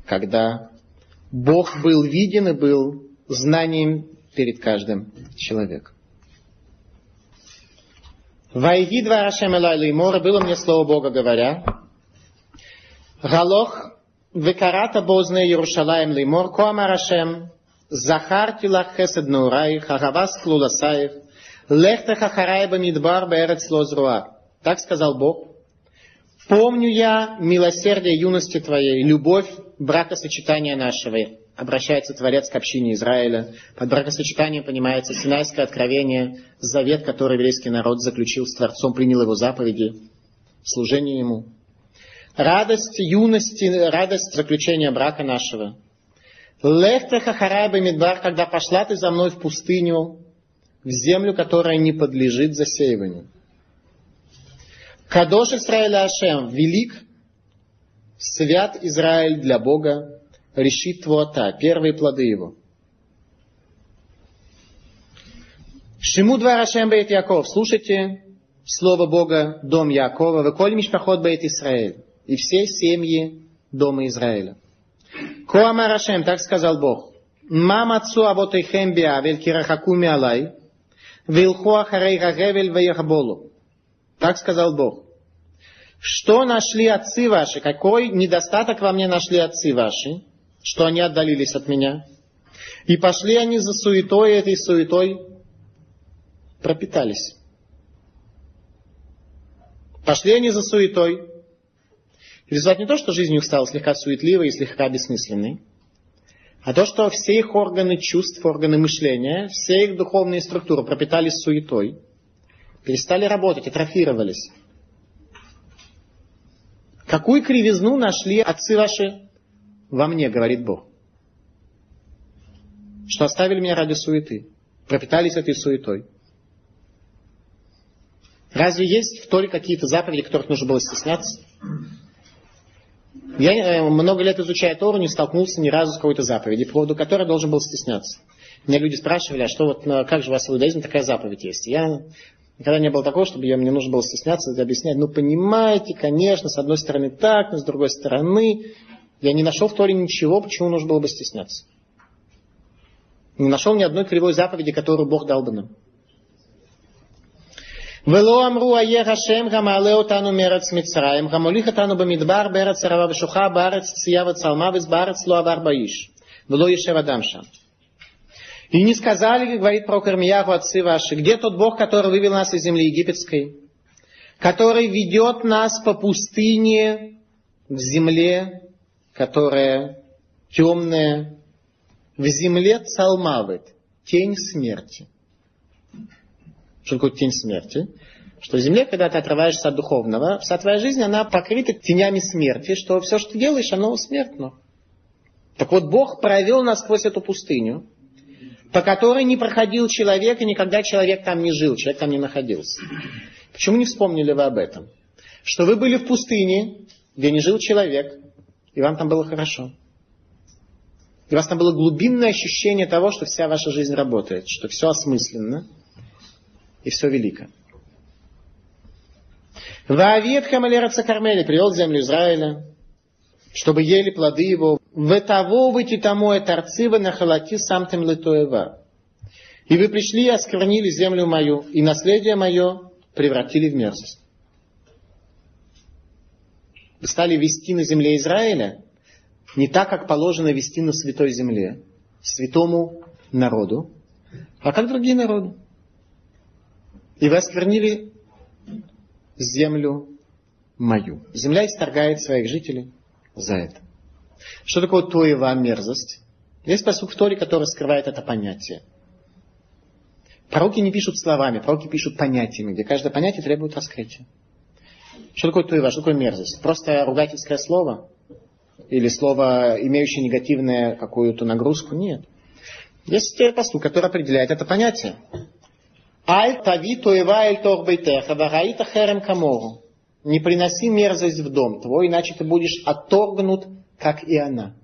когда Бог был виден и был знанием перед каждым человеком. Вайги два Рашем Элай было мне слово Бога говоря, Галох векарата бозне Иерушалаем Леймор, Коама Рашем, Захарти лах хесед наураих, Агавас клуласаев, Лехтеха харайба мидбар бэрец лозруа. Так сказал Бог. Помню я милосердие юности твоей, любовь бракосочетания нашего. Обращается Творец к общине Израиля. Под бракосочетанием понимается Синайское откровение, завет, который еврейский народ заключил с Творцом, принял его заповеди, служение ему. Радость юности, радость заключения брака нашего. Лехтеха харайба мидбар, когда пошла ты за мной в пустыню, в землю, которая не подлежит засеиванию. Кадош Исраэля Ашем, велик, свят Израиль для Бога, решит твота, первые плоды его. Шиму два Рашем Бейт Яков, слушайте слово Бога, дом Якова, вы коль мишпахот Бейт Израиль, и все семьи дома Израиля. Коама Рашем, так сказал Бог, Мама отцу авотейхем биавель кирахакуми алай, вилху ахарей гагевель ваяхаболу. Так сказал Бог. Что нашли отцы ваши? Какой недостаток во мне нашли отцы ваши? Что они отдалились от меня? И пошли они за суетой, этой суетой пропитались. Пошли они за суетой. Результат не то, что жизнь у них стала слегка суетливой и слегка бессмысленной, а то, что все их органы чувств, органы мышления, все их духовные структуры пропитались суетой, перестали работать, атрофировались. Какую кривизну нашли отцы ваши во мне, говорит Бог? Что оставили меня ради суеты, пропитались этой суетой. Разве есть в Торе какие-то заповеди, которых нужно было стесняться? Я э, много лет изучая Тору, не столкнулся ни разу с какой-то заповедью, по поводу которой должен был стесняться. Меня люди спрашивали, а что вот, э, как же у вас в иудаизме такая заповедь есть? Я Никогда не было такого, чтобы я, мне нужно было стесняться и объяснять. Ну, понимаете, конечно, с одной стороны так, но с другой стороны, я не нашел в Торе ничего, почему нужно было бы стесняться. Не нашел ни одной кривой заповеди, которую Бог дал бы нам. ולא אמרו איה השם המעלה אותנו מארץ מצרים, המוליך אותנו במדבר בארץ ערבה ושוחה בארץ צייה וצלמה ובארץ לא עבר באיש, ולא ישב אדם שם. И не сказали, говорит про Кармияху отцы ваши, где тот Бог, который вывел нас из земли египетской, который ведет нас по пустыне в земле, которая темная, в земле Цалмавит, тень смерти. Что такое тень смерти? Что земле, когда ты отрываешься от духовного, вся твоя жизнь, она покрыта тенями смерти, что все, что ты делаешь, оно смертно. Так вот, Бог провел нас сквозь эту пустыню, по которой не проходил человек, и никогда человек там не жил, человек там не находился. Почему не вспомнили вы об этом? Что вы были в пустыне, где не жил человек, и вам там было хорошо. И у вас там было глубинное ощущение того, что вся ваша жизнь работает, что все осмысленно и все велико. Ваавиет Хамалераца Кармели привел землю Израиля, чтобы ели плоды его. В того выйти тому и торцива на халати сам тем литоева. И вы пришли и осквернили землю мою, и наследие мое превратили в мерзость. Вы стали вести на земле Израиля не так, как положено вести на святой земле, святому народу, а как другие народы. И вы осквернили землю мою. Земля исторгает своих жителей за это. Что такое тоева мерзость? Есть посуд в Торе, который скрывает это понятие. Пророки не пишут словами, пророки пишут понятиями, где каждое понятие требует раскрытия. Что такое туева, что такое мерзость? Просто ругательское слово? Или слово, имеющее негативную какую-то нагрузку? Нет. Есть посуд, который определяет это понятие. Аль тави туева эль торбейтеха вагаита херем камору. Не приноси мерзость в дом твой, иначе ты будешь отторгнут, как и она.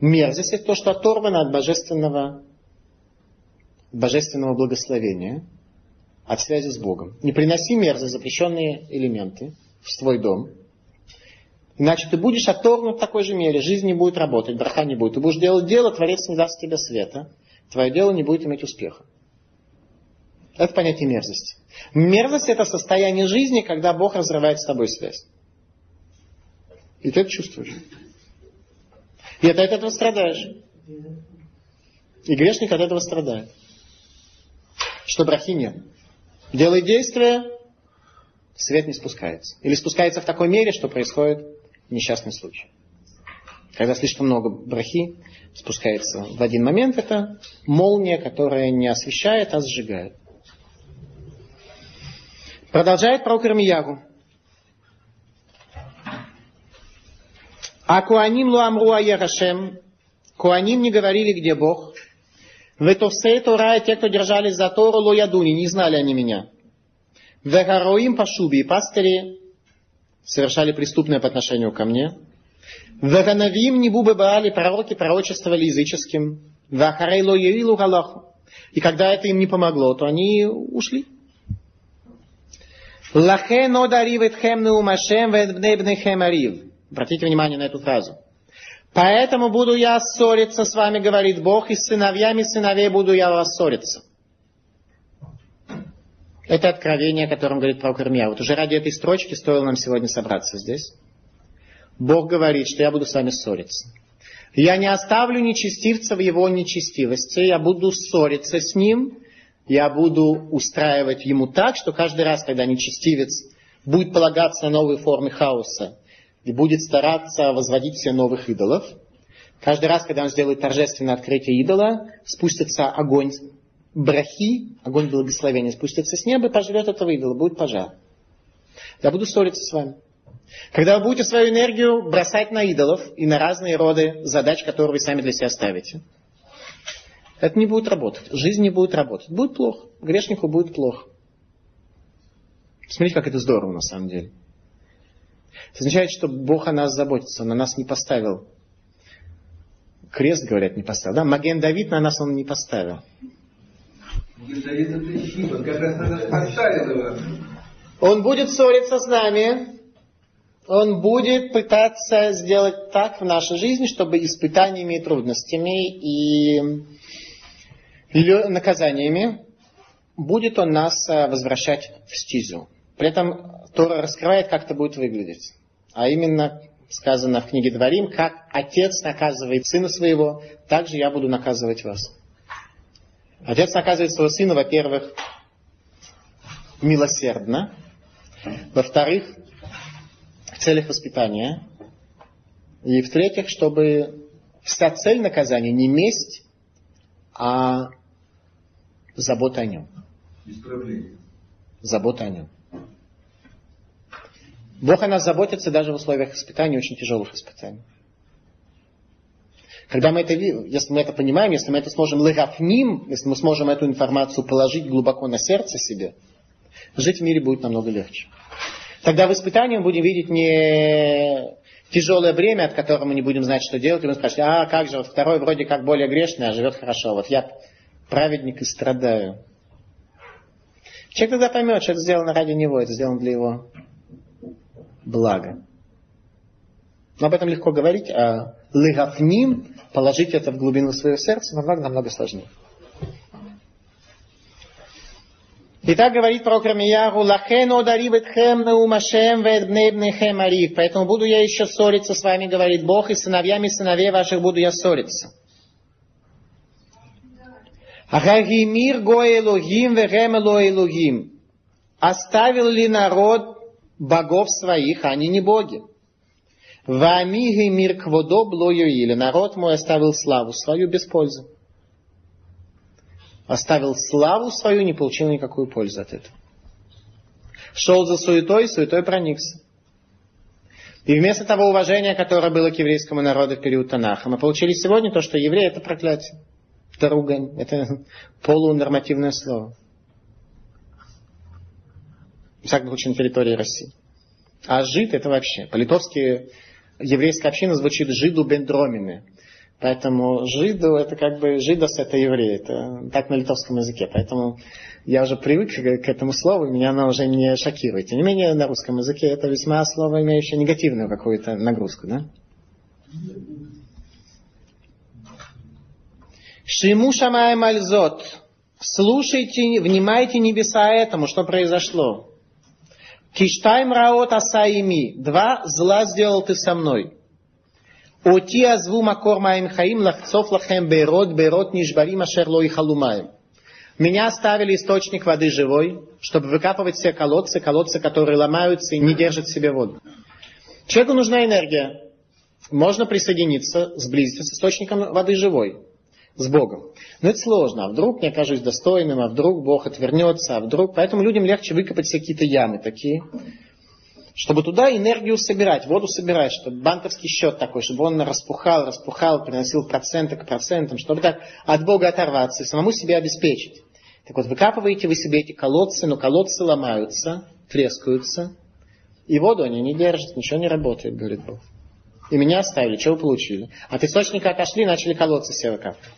Мерзость это то, что оторвано от божественного, божественного благословения, от связи с Богом. Не приноси мерзость, запрещенные элементы в свой дом. Иначе ты будешь оторгнут в такой же мере. Жизнь не будет работать, браха не будет. Ты будешь делать дело, Творец не даст тебе света. Твое дело не будет иметь успеха. Это понятие мерзости. Мерзость это состояние жизни, когда Бог разрывает с тобой связь. И ты это чувствуешь. И ты от этого страдаешь. И грешник от этого страдает. Что брахи нет. Делай действие, свет не спускается. Или спускается в такой мере, что происходит несчастный случай. Когда слишком много брахи спускается в один момент, это молния, которая не освещает, а сжигает. Продолжает пророк Ирмиягу. А Куаним Луамру Аерашем, Куаним не говорили, где Бог. В Этовсе Тора, те, кто держались за Тору, Лоядуни, не знали они меня. Вегароим Пашуби, пастыри совершали преступное по отношению ко мне. Веганавим Небубы Баали, пророки пророчествовали языческим. В Ахарей Лоявилу Галаху. И когда это им не помогло, то они ушли. Лахен одаривет хем неумашем ведбнебнехем арив. Обратите внимание на эту фразу. Поэтому буду я ссориться с вами, говорит Бог, и с сыновьями сыновей буду я вас ссориться. Это откровение, о котором говорит пророк Ирмия. Вот уже ради этой строчки стоило нам сегодня собраться здесь. Бог говорит, что я буду с вами ссориться. Я не оставлю нечестивца в его нечестивости, я буду ссориться с ним, я буду устраивать ему так, что каждый раз, когда нечестивец будет полагаться на новые формы хаоса, и будет стараться возводить все новых идолов. Каждый раз, когда он сделает торжественное открытие идола, спустится огонь брахи, огонь благословения, спустится с неба и пожрет этого идола, будет пожар. Я буду ссориться с вами. Когда вы будете свою энергию бросать на идолов и на разные роды задач, которые вы сами для себя ставите, это не будет работать. Жизнь не будет работать. Будет плохо. Грешнику будет плохо. Смотрите, как это здорово на самом деле. Это означает, что Бог о нас заботится, Он на нас не поставил. Крест, говорят, не поставил. Да? Маген Давид на нас Он не поставил. Он будет ссориться с нами. Он будет пытаться сделать так в нашей жизни, чтобы испытаниями и трудностями и наказаниями будет он нас э, возвращать в стизу. При этом Тора раскрывает, как это будет выглядеть. А именно сказано в книге Дворим, как отец наказывает сына своего, так же я буду наказывать вас. Отец наказывает своего сына, во-первых, милосердно, во-вторых, в целях воспитания, и в-третьих, чтобы вся цель наказания не месть, а забота о нем. Исправление. Забота о нем. Бог о нас заботится даже в условиях испытаний, очень тяжелых испытаний. Когда мы это, если мы это понимаем, если мы это сможем лыгафним, если мы сможем эту информацию положить глубоко на сердце себе, жить в мире будет намного легче. Тогда в испытании мы будем видеть не тяжелое бремя, от которого мы не будем знать, что делать, и мы спрашивать, а как же, вот второй вроде как более грешный, а живет хорошо. Вот я праведник и страдаю. Человек тогда поймет, что это сделано ради него, это сделано для его блага. Но об этом легко говорить, а лыгафним, положить это в глубину своего сердца, намного-намного сложнее. Итак, говорит про Крамияру, «Лахен одариветхем наумашем ведбнебнехем арив». Поэтому буду я еще ссориться с вами, говорит Бог, и сыновьями сыновей ваших буду я ссориться. Гагимир го Элогим вегем Элогим. Оставил ли народ богов своих, а они не боги? Вамиги мир кводо блоюили. Народ мой оставил славу свою без пользы. Оставил славу свою, не получил никакую пользу от этого. Шел за суетой, суетой проникся. И вместо того уважения, которое было к еврейскому народу в период Танаха, мы получили сегодня то, что еврей это проклятие. Это ругань, это полунормативное слово. В всяком случае, на территории России. А жид это вообще. По-литовски еврейская община звучит жиду бендромины. Поэтому жиду это как бы жидос это еврей. Это так на литовском языке. Поэтому я уже привык к этому слову, меня оно уже не шокирует. Тем не менее, на русском языке это весьма слово, имеющее негативную какую-то нагрузку. Да? Шиму шамай мальзот. Слушайте, внимайте небеса этому, что произошло. Киштайм раот асаими. Два зла сделал ты со мной. Оти азву макор маим хаим лахцов лахем берот берот нишбарим ашер ло халумаем. Меня оставили источник воды живой, чтобы выкапывать все колодцы, колодцы, которые ломаются и не держат в себе воду. Человеку нужна энергия. Можно присоединиться, сблизиться с источником воды живой с Богом. Но это сложно. А вдруг не окажусь достойным, а вдруг Бог отвернется, а вдруг... Поэтому людям легче выкопать какие-то ямы такие, чтобы туда энергию собирать, воду собирать, чтобы банковский счет такой, чтобы он распухал, распухал, приносил проценты к процентам, чтобы так от Бога оторваться и самому себе обеспечить. Так вот, выкапываете вы себе эти колодцы, но колодцы ломаются, трескаются, и воду они не держат, ничего не работает, говорит Бог. И меня оставили, что вы получили? От источника отошли, начали колодцы себе выкапывать.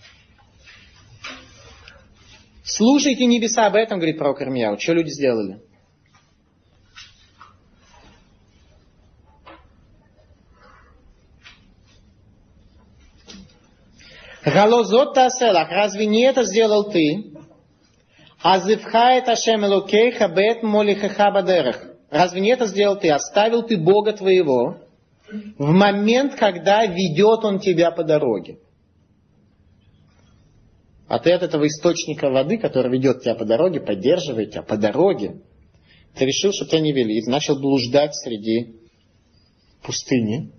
Слушайте небеса об этом, говорит пророк Ирмияу. Что люди сделали? Галозот таселах, разве не это сделал ты? Азывхает Ашем Элокейха бет молихаха бадерах. Разве не это сделал ты? Оставил ты Бога твоего в момент, когда ведет Он тебя по дороге. А ты от этого источника воды, который ведет тебя по дороге, поддерживает тебя по дороге, ты решил, что тебя не вели, и начал блуждать среди пустыни.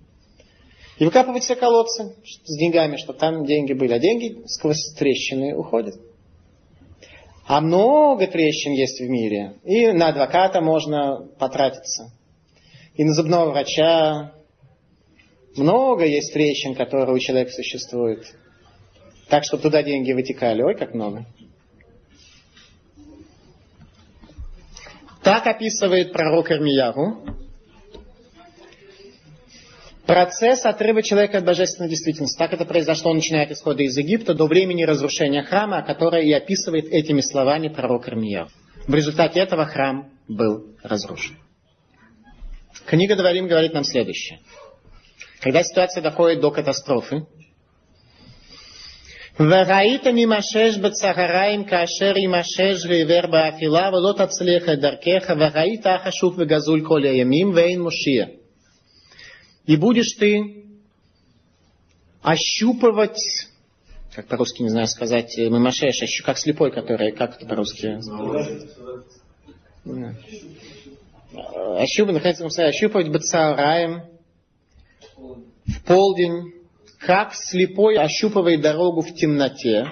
И выкапывать все колодцы с деньгами, чтобы там деньги были. А деньги сквозь трещины уходят. А много трещин есть в мире. И на адвоката можно потратиться. И на зубного врача. Много есть трещин, которые у человека существуют. Так, чтобы туда деньги вытекали. Ой, как много. Так описывает пророк Ирмияру процесс отрыва человека от божественной действительности. Так это произошло, начиная от исхода из Египта до времени разрушения храма, которое и описывает этими словами пророк Ирмияр. В результате этого храм был разрушен. Книга Дворим говорит нам следующее. Когда ситуация доходит до катастрофы, וראית ממשש בצהריים כאשר ימשש ועיוור באפילה ולא תצליח את דרכך וראית חשוף וגזול כל הימים ואין מושיע. и будешь ты ощупывать, как по-русски не знаю сказать, мамашеш, ощу, как слепой, который, как это по-русски? Ощупывать, находится ощупывать бацараем в полдень, как слепой ощупывает дорогу в темноте,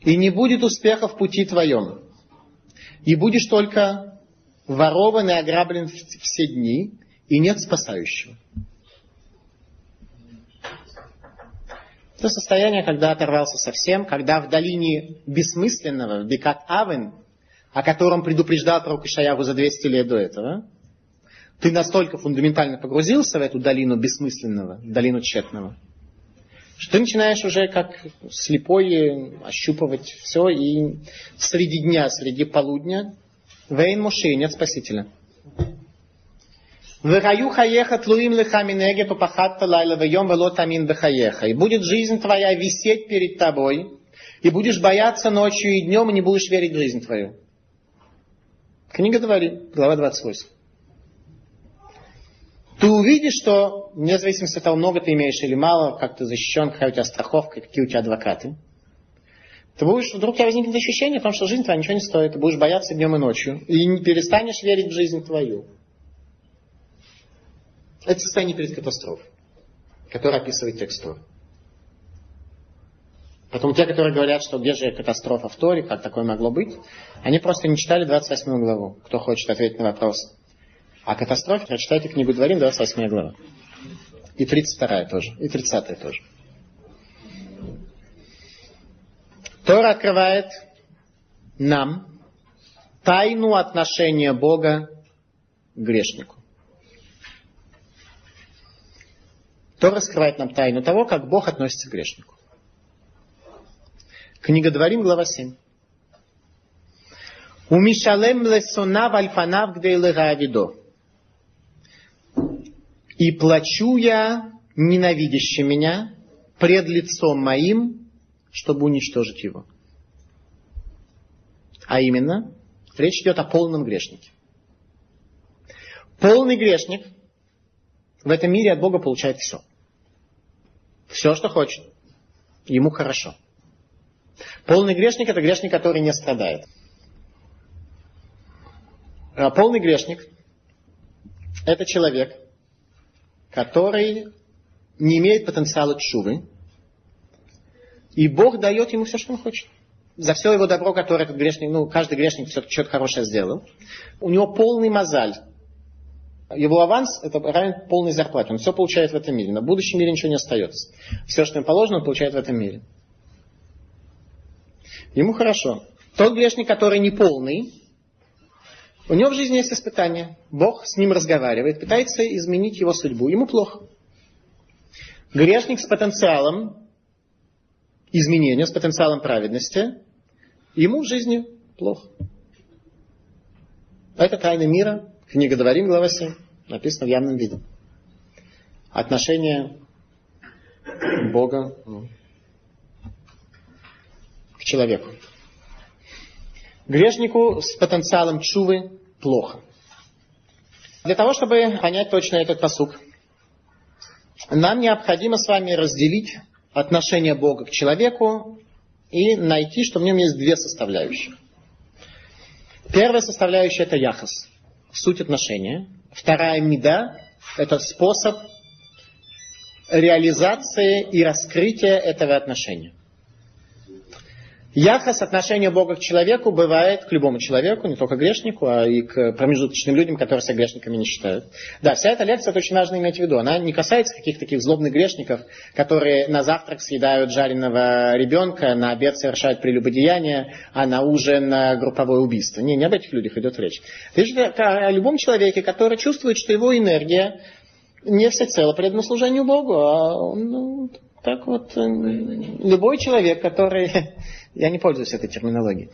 и не будет успеха в пути твоем. И будешь только ворован и ограблен все дни, и нет спасающего. Это состояние, когда оторвался совсем, когда в долине бессмысленного, Бекат Авен, о котором предупреждал пророк Ишаяру за 200 лет до этого, ты настолько фундаментально погрузился в эту долину бессмысленного, долину тщетного, что ты начинаешь уже как слепой ощупывать все, и среди дня, среди полудня, Вейн Муши, нет спасителя. Выраю хаеха тлуим леха минеге попахатта лайла вейом вело тамин бехаеха. И будет жизнь твоя висеть перед тобой, и будешь бояться ночью и днем, и не будешь верить в жизнь твою. Книга Дворим, глава 28. Ты увидишь, что, вне зависимости от того, много ты имеешь или мало, как ты защищен, какая у тебя страховка, какие у тебя адвокаты, Ты будешь, вдруг у тебя возникнет ощущение, потому что жизнь твоя ничего не стоит. Ты будешь бояться днем и ночью. И не перестанешь верить в жизнь твою. Это состояние перед катастрофой, которое описывает текст Тора. Потом те, которые говорят, что где же катастрофа в Торе, как такое могло быть, они просто не читали 28 главу. Кто хочет ответить на вопрос о катастрофе, прочитайте книгу Дворим, 28 глава. И 32 тоже, и 30 тоже. Тора открывает нам тайну отношения Бога к грешнику. Тора раскрывает нам тайну того, как Бог относится к грешнику. Книга Дворим, глава 7. Умишалем лесонав альфанав гдейлеравидо. И плачу я, ненавидящий меня, пред лицом моим, чтобы уничтожить его. А именно, речь идет о полном грешнике. Полный грешник в этом мире от Бога получает все. Все, что хочет. Ему хорошо. Полный грешник – это грешник, который не страдает. А полный грешник – это человек, который не имеет потенциала чувы, и Бог дает ему все, что он хочет. За все его добро, которое этот грешник, ну, каждый грешник все-таки что-то хорошее сделал. У него полный мозаль. Его аванс – это равен полной зарплате. Он все получает в этом мире. На будущем мире ничего не остается. Все, что ему положено, он получает в этом мире. Ему хорошо. Тот грешник, который не полный, у него в жизни есть испытания. Бог с ним разговаривает, пытается изменить его судьбу. Ему плохо. Грешник с потенциалом изменения, с потенциалом праведности, ему в жизни плохо. Это тайна мира. Книга Дворим, глава 7. Написано в явном виде. Отношение Бога ну, к человеку. Грешнику с потенциалом чувы плохо. Для того, чтобы понять точно этот посук, нам необходимо с вами разделить отношение Бога к человеку и найти, что в нем есть две составляющих. Первая составляющая – это яхос, суть отношения. Вторая – меда – это способ реализации и раскрытия этого отношения. Яхос, отношение Бога к человеку бывает к любому человеку, не только грешнику, а и к промежуточным людям, которые себя грешниками не считают. Да, вся эта лекция, это очень важно иметь в виду. Она не касается каких-то таких злобных грешников, которые на завтрак съедают жареного ребенка, на обед совершают прелюбодеяние, а на ужин групповое убийство. Не, не об этих людях идет речь. Речь идет о любом человеке, который чувствует, что его энергия не всецело предана служению Богу, а он ну, так вот, э, любой человек, который... Я не пользуюсь этой терминологией.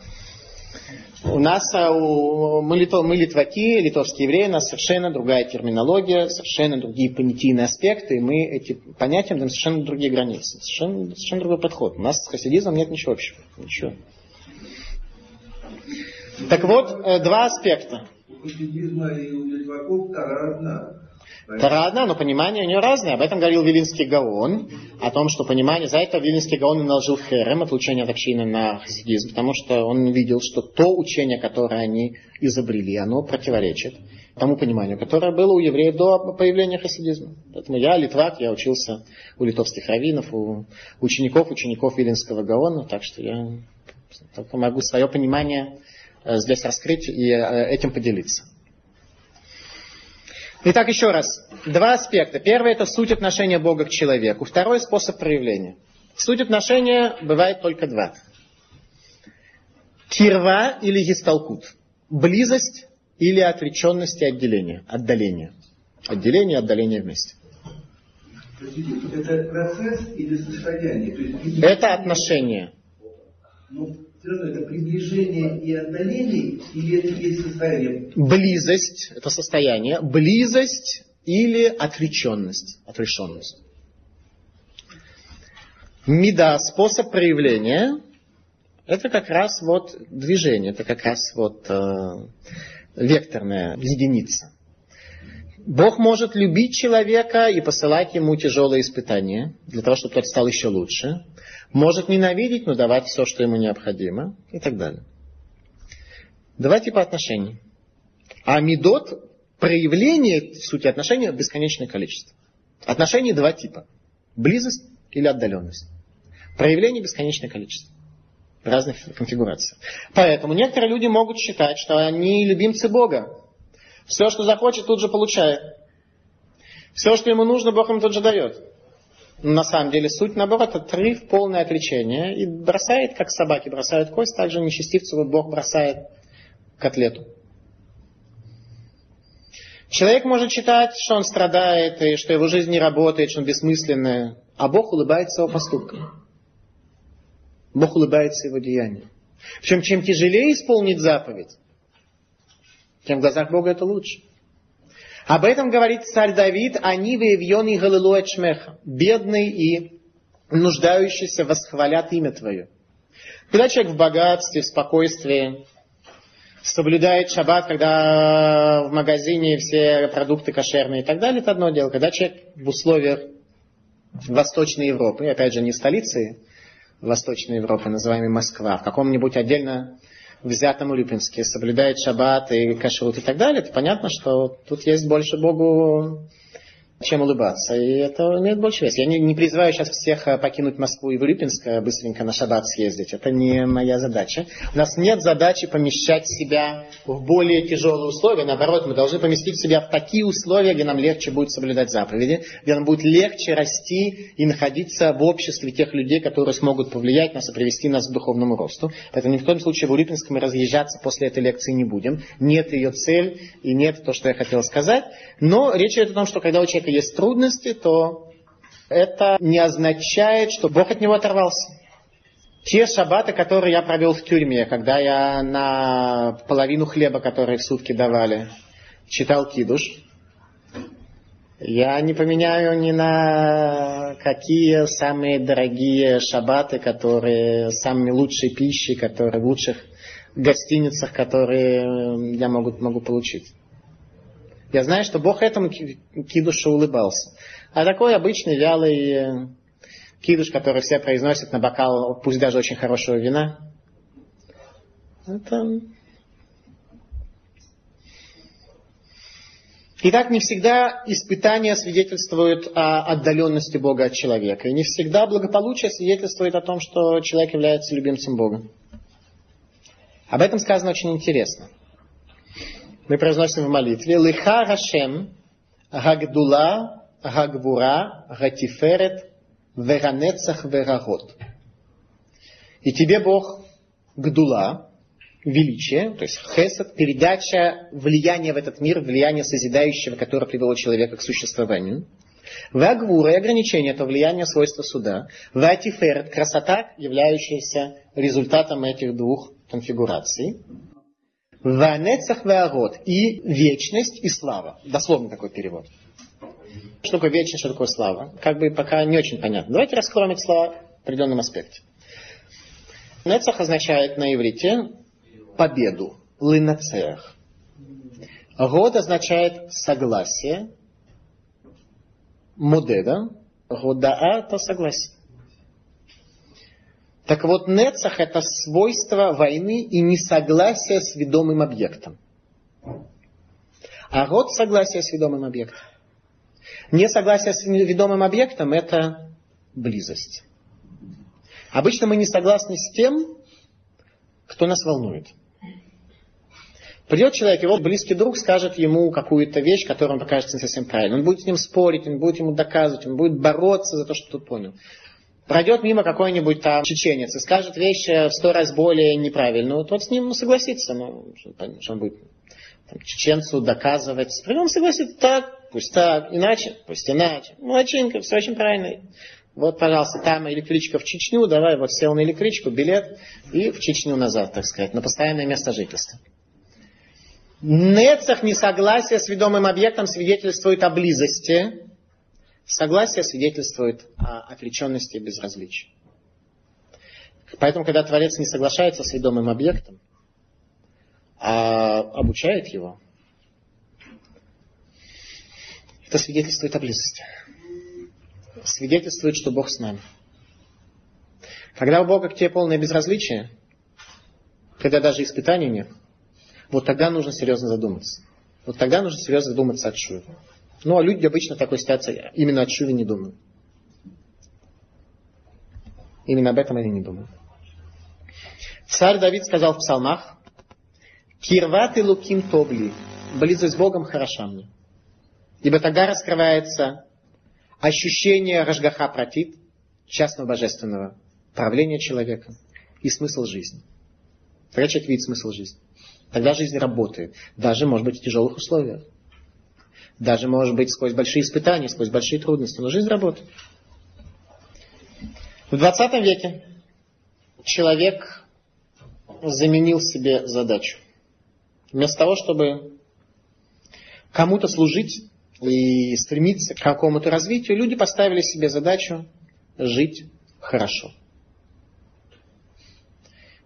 У нас, а, у, мы, лито, мы литваки, литовские евреи, у нас совершенно другая терминология, совершенно другие понятийные аспекты, и мы эти понятия даем совершенно другие границы, совершенно, совершенно другой подход. У нас с хасидизмом нет ничего общего. Ничего. Так вот, э, два аспекта. У хасидизма и у литваков Тара одна. Тара одна, но понимание у нее разное. Об этом говорил Вилинский Гаон, о том, что понимание, за это Вилинский Гаон и наложил херем, отлучение от общины на хасидизм, потому что он видел, что то учение, которое они изобрели, оно противоречит тому пониманию, которое было у евреев до появления хасидизма. Поэтому я литвак, я учился у литовских раввинов, у учеников, учеников Вилинского Гаона, так что я только могу свое понимание э, здесь раскрыть и э, этим поделиться. Итак, еще раз. Два аспекта. Первый – это суть отношения Бога к человеку. Второй – способ проявления. Суть отношения бывает только два. Кирва или гисталкут. Близость или отреченность и отделение. Отдаление. Отделение и отдаление вместе. Это процесс или состояние? То есть, это отношение. Ну, все равно это приближение и отдаление, или это есть состояние? Близость, это состояние. Близость или отвлеченность, отрешенность. Меда, способ проявления, это как раз вот движение, это как раз вот э, векторная единица. Бог может любить человека и посылать ему тяжелые испытания, для того, чтобы тот стал еще лучше. Может ненавидеть, но давать все, что ему необходимо, и так далее. Два типа отношений. А медот, проявление сути отношений, бесконечное количество. Отношений два типа. Близость или отдаленность. Проявление бесконечное количество. Разных конфигураций. Поэтому некоторые люди могут считать, что они любимцы Бога. Все, что захочет, тут же получает. Все, что ему нужно, Бог ему тут же дает. На самом деле суть, наоборот, отрыв, полное отречение. И бросает, как собаки бросают кость, также нечестивцу Бог бросает котлету. Человек может считать, что он страдает, и что его жизнь не работает, что он бессмысленный, а Бог улыбается его поступкам. Бог улыбается его деяниям. Причем, чем тяжелее исполнить заповедь, тем в глазах Бога это лучше. Об этом говорит царь Давид, они выявьен и галилу шмеха. Бедный и нуждающийся восхвалят имя Твое. Когда человек в богатстве, в спокойствии, соблюдает шаббат, когда в магазине все продукты кошерные и так далее, это одно дело. Когда человек в условиях Восточной Европы, опять же не в столице Восточной Европы, называемой Москва, в каком-нибудь отдельно взятом Урюпинске, соблюдает шаббат и кашрут и так далее, то понятно, что тут есть больше Богу чем улыбаться. И это имеет больше вес. Я не, не призываю сейчас всех э, покинуть Москву и в Урюпинск э, быстренько на шаббат съездить. Это не моя задача. У нас нет задачи помещать себя в более тяжелые условия. Наоборот, мы должны поместить себя в такие условия, где нам легче будет соблюдать заповеди, где нам будет легче расти и находиться в обществе тех людей, которые смогут повлиять нас и привести нас к духовному росту. Поэтому ни в коем случае в Урюпинск мы разъезжаться после этой лекции не будем. Нет ее цель и нет то, что я хотел сказать. Но речь идет о том, что когда у человека человека есть трудности, то это не означает, что Бог от него оторвался. Те шаббаты, которые я провел в тюрьме, когда я на половину хлеба, который в сутки давали, читал кидуш, я не поменяю ни на какие самые дорогие шаббаты, которые самые лучшие пищи, которые в лучших гостиницах, которые я могу, могу получить. Я знаю, что Бог этому кидушу улыбался. А такой обычный вялый э, кидуш, который все произносят на бокал, пусть даже очень хорошего вина, это... Итак, не всегда испытания свидетельствуют о отдаленности Бога от человека. И не всегда благополучие свидетельствует о том, что человек является любимцем Бога. Об этом сказано очень интересно мы произносим в молитве Лиха Рашем Гагдула Гагвура Гатиферет Веранецах Верагот. И тебе Бог Гдула, величие, то есть хесед, передача влияния в этот мир, влияния созидающего, которое привело человека к существованию. Вагвура и ограничение это влияние свойства суда. Ватиферет красота, являющаяся результатом этих двух конфигураций. Ванецах веарот. И вечность и слава. Дословно такой перевод. Что такое вечность, что такое слава? Как бы пока не очень понятно. Давайте раскроем эти слова в определенном аспекте. Нецах означает на иврите победу. Лынацех. Год означает согласие. Модеда. Годаа это согласие. Так вот, нецах это свойство войны и несогласие с ведомым объектом. А род согласия с ведомым объектом. Несогласие с ведомым объектом это близость. Обычно мы не согласны с тем, кто нас волнует. Придет человек, его близкий друг скажет ему какую-то вещь, которая он покажется не совсем правильной. Он будет с ним спорить, он будет ему доказывать, он будет бороться за то, что тот понял. Пройдет мимо какой-нибудь там чеченец и скажет вещь в сто раз более неправильную, тот с ним согласится. Ну, что он будет там, чеченцу доказывать. Он согласится так, пусть так, иначе, пусть иначе. Молодчинка, все очень правильно. Вот, пожалуйста, там электричка в Чечню, давай, вот сел на электричку, билет и в Чечню назад, так сказать, на постоянное место жительства. Нецах несогласие с ведомым объектом свидетельствует о близости, Согласие свидетельствует о отвлеченности и безразличии. Поэтому, когда Творец не соглашается с ведомым объектом, а обучает его, Это свидетельствует о близости. Свидетельствует, что Бог с нами. Когда у Бога к тебе полное безразличие, когда даже испытаний нет, вот тогда нужно серьезно задуматься. Вот тогда нужно серьезно задуматься о чуве. Ну, а люди обычно в такой ситуации именно о чуве не думают. Именно об этом они не думают. Царь Давид сказал в псалмах, «Кирват и луким тобли, близость с Богом хороша мне». Ибо тогда раскрывается ощущение Рожгаха Пратит, частного божественного правления человека и смысл жизни. Тогда человек видит смысл жизни. Тогда жизнь работает. Даже, может быть, в тяжелых условиях. Даже, может быть, сквозь большие испытания, сквозь большие трудности. Но жизнь работает. В 20 веке человек заменил себе задачу. Вместо того, чтобы кому-то служить и стремиться к какому-то развитию, люди поставили себе задачу жить хорошо.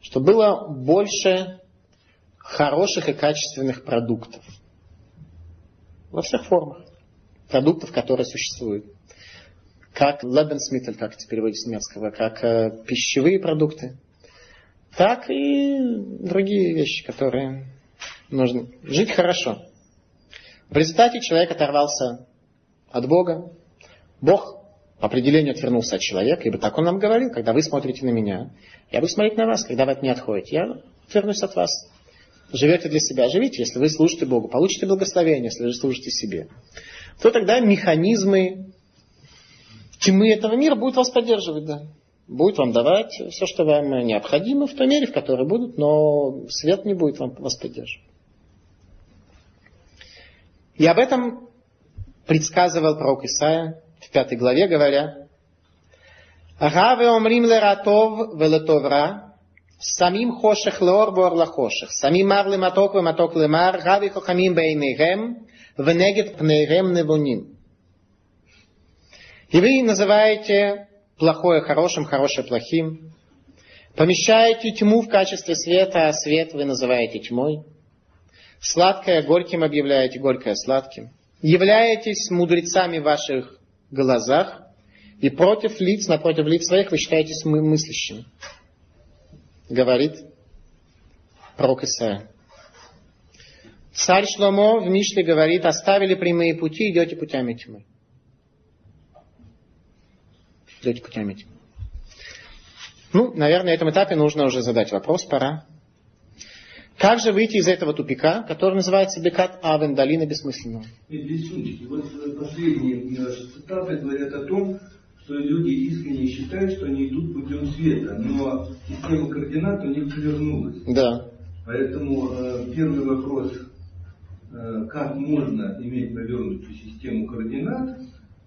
Чтобы было больше хороших и качественных продуктов. Во всех формах. Продуктов, которые существуют. Как Lebensmittel, как это переводится с немецкого, как э, пищевые продукты, так и другие вещи, которые нужны. Жить хорошо. В результате человек оторвался от Бога. Бог по определению отвернулся от человека, ибо так он нам говорил, когда вы смотрите на меня, я буду смотреть на вас, когда вы от меня отходите, я отвернусь от вас. Живете для себя, живите, если вы служите Богу, получите благословение, если вы служите себе. То тогда механизмы тьмы этого мира будут вас поддерживать, да. Будет вам давать все, что вам необходимо, в той мере, в которой будут, но свет не будет вам, вас поддерживать. И об этом предсказывал пророк Исаия в пятой главе, говоря, Раве омрим лератов велетовра, самим хошех леор бор лахошех, самим мар лематок вематок лемар, рави хохамим бейнейхем, венегет пнейхем невоним. И вы называете плохое хорошим, хорошее плохим. Помещаете тьму в качестве света, а свет вы называете тьмой. Сладкое горьким объявляете, горькое сладким. Являетесь мудрецами в ваших глазах, и против лиц, напротив лиц своих вы считаетесь мыслящими. Говорит пророк Исаия. Царь Шломо в Мишле говорит, оставили прямые пути, идете путями тьмы идете путями этим. Ну, наверное, на этом этапе нужно уже задать вопрос, пора. Как же выйти из этого тупика, который называется Бекат Авен, долина бессмысленного? Вот последние цитаты говорят о том, что люди искренне считают, что они идут путем света, но система координат у них повернулась. Да. Поэтому э, первый вопрос, э, как можно иметь повернутую систему координат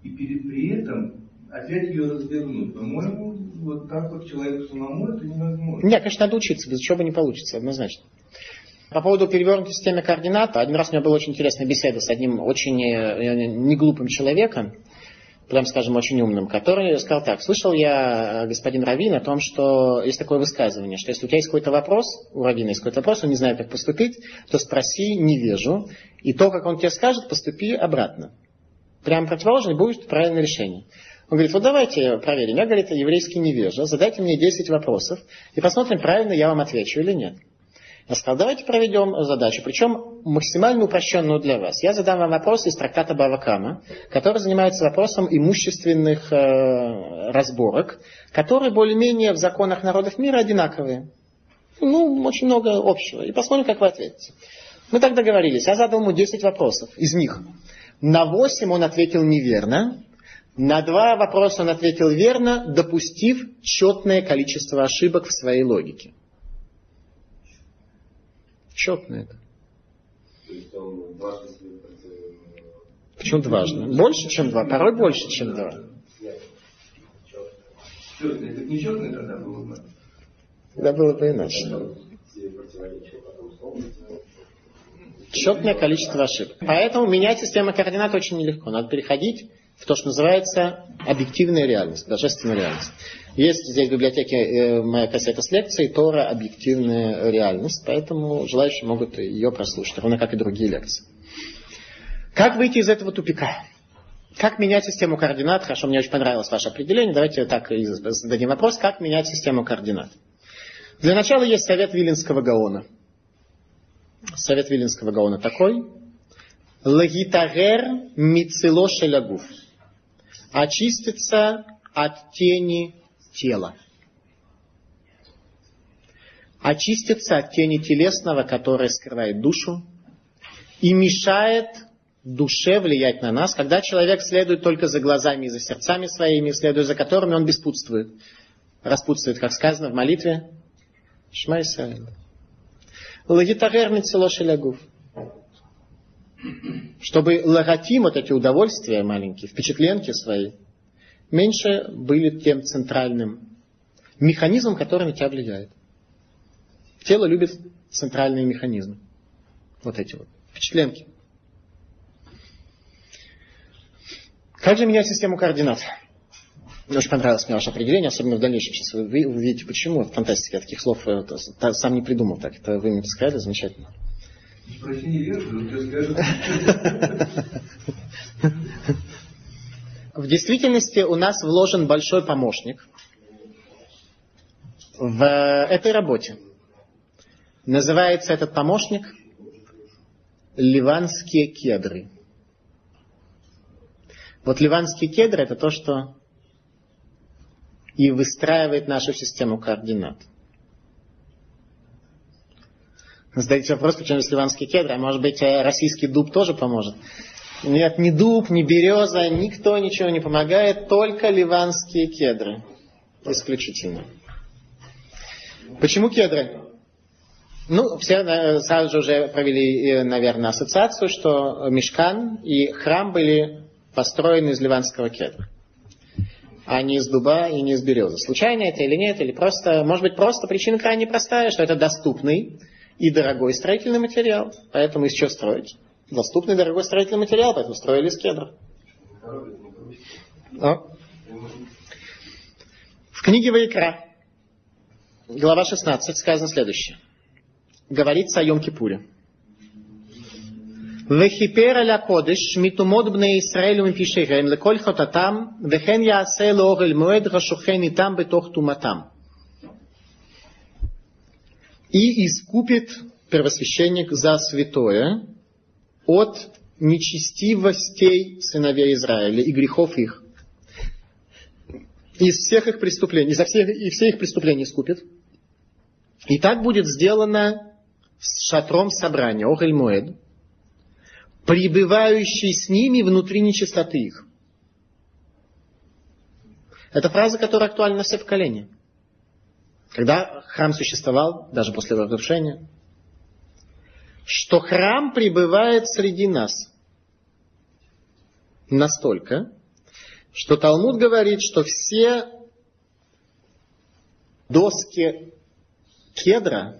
и перед, при этом опять ее развернуть. По-моему, вот так вот человеку самому это невозможно. Нет, конечно, надо учиться, без учебы не получится, однозначно. По поводу перевернутой системы координат, один раз у меня была очень интересная беседа с одним очень э, неглупым человеком, прям скажем, очень умным, который сказал так, слышал я, э, господин Равин, о том, что есть такое высказывание, что если у тебя есть какой-то вопрос, у Равина есть какой-то вопрос, он не знает, как поступить, то спроси невежу, и то, как он тебе скажет, поступи обратно. Прям противоположный будет правильное решение. Он говорит, вот давайте проверим. Я, говорит, еврейский невежа, задайте мне 10 вопросов и посмотрим, правильно я вам отвечу или нет. Я сказал, давайте проведем задачу, причем максимально упрощенную для вас. Я задам вам вопрос из трактата Бавакама, который занимается вопросом имущественных э, разборок, которые более-менее в законах народов мира одинаковые. Ну, очень много общего. И посмотрим, как вы ответите. Мы так договорились. Я задал ему 10 вопросов. Из них на 8 он ответил неверно, на два вопроса он ответил верно, допустив четное количество ошибок в своей логике. Четное это. Почему дважды? Больше, чем два. Порой больше, чем два. Тогда было бы иначе. Четное количество ошибок. Поэтому менять систему координат очень нелегко. Надо переходить в то, что называется объективная реальность, божественная реальность. Есть здесь в библиотеке э, моя кассета с лекцией Тора «Объективная реальность», поэтому желающие могут ее прослушать, равно как и другие лекции. Как выйти из этого тупика? Как менять систему координат? Хорошо, мне очень понравилось ваше определение. Давайте так зададим вопрос. Как менять систему координат? Для начала есть совет Виленского Гаона. Совет Виленского Гаона такой. Лагитарер мицело шелягуф. Очиститься от тени тела. Очиститься от тени телесного, которая скрывает душу и мешает душе влиять на нас, когда человек следует только за глазами и за сердцами своими, следуя за которыми он беспутствует. Распутствует, как сказано в молитве. Шма Исраэль. Лагитарер мецело шелягуф. Чтобы лагатим, вот эти удовольствия маленькие, впечатленки свои, меньше были тем центральным механизмом, который на тебя влияет. Тело любит центральные механизмы. Вот эти вот впечатленки. Как же менять систему координат? Мне очень понравилось мне ваше определение, особенно в дальнейшем. Сейчас вы, увидите, почему. В фантастике. Я таких слов э, сам не придумал. Так, это вы мне сказали, замечательно. Спроси невежду, тебе скажут. В действительности у нас вложен большой помощник в этой работе. Называется этот помощник ливанские кедры. Вот ливанские кедры это то, что и выстраивает нашу систему координат. Задаете вопрос, почему есть ливанские кедры, а может быть э, российский дуб тоже поможет? Нет, ни дуб, ни береза, никто ничего не помогает, только ливанские кедры. Исключительно. Почему кедры? Ну, все э, сразу же уже провели, э, наверное, ассоциацию, что Мешкан и храм были построены из ливанского кедра, а не из дуба и не из березы. Случайно это или нет, или просто, может быть, просто причина крайне простая, что это доступный и дорогой строительный материал, поэтому из чего строить? Доступный дорогой строительный материал, поэтому строили из кедра. Но. В книге Ваикра, глава 16, сказано следующее. Говорится о Йом-Кипуре. וכיפר על הקודש מתומות בני ישראל ומפישיהם לכל חטאתם, וכן יעשה לאוהל מועד השוכן איתם בתוך טומאתם. и искупит первосвященник за святое от нечестивостей сыновей Израиля и грехов их. Из всех их преступлений, изо всех, и все их преступления искупит. И так будет сделано с шатром собрания, Охель Моэд, пребывающий с ними внутри нечистоты их. Это фраза, которая актуальна на все поколения. Когда храм существовал, даже после разрушения, что храм пребывает среди нас настолько, что Талмуд говорит, что все доски кедра,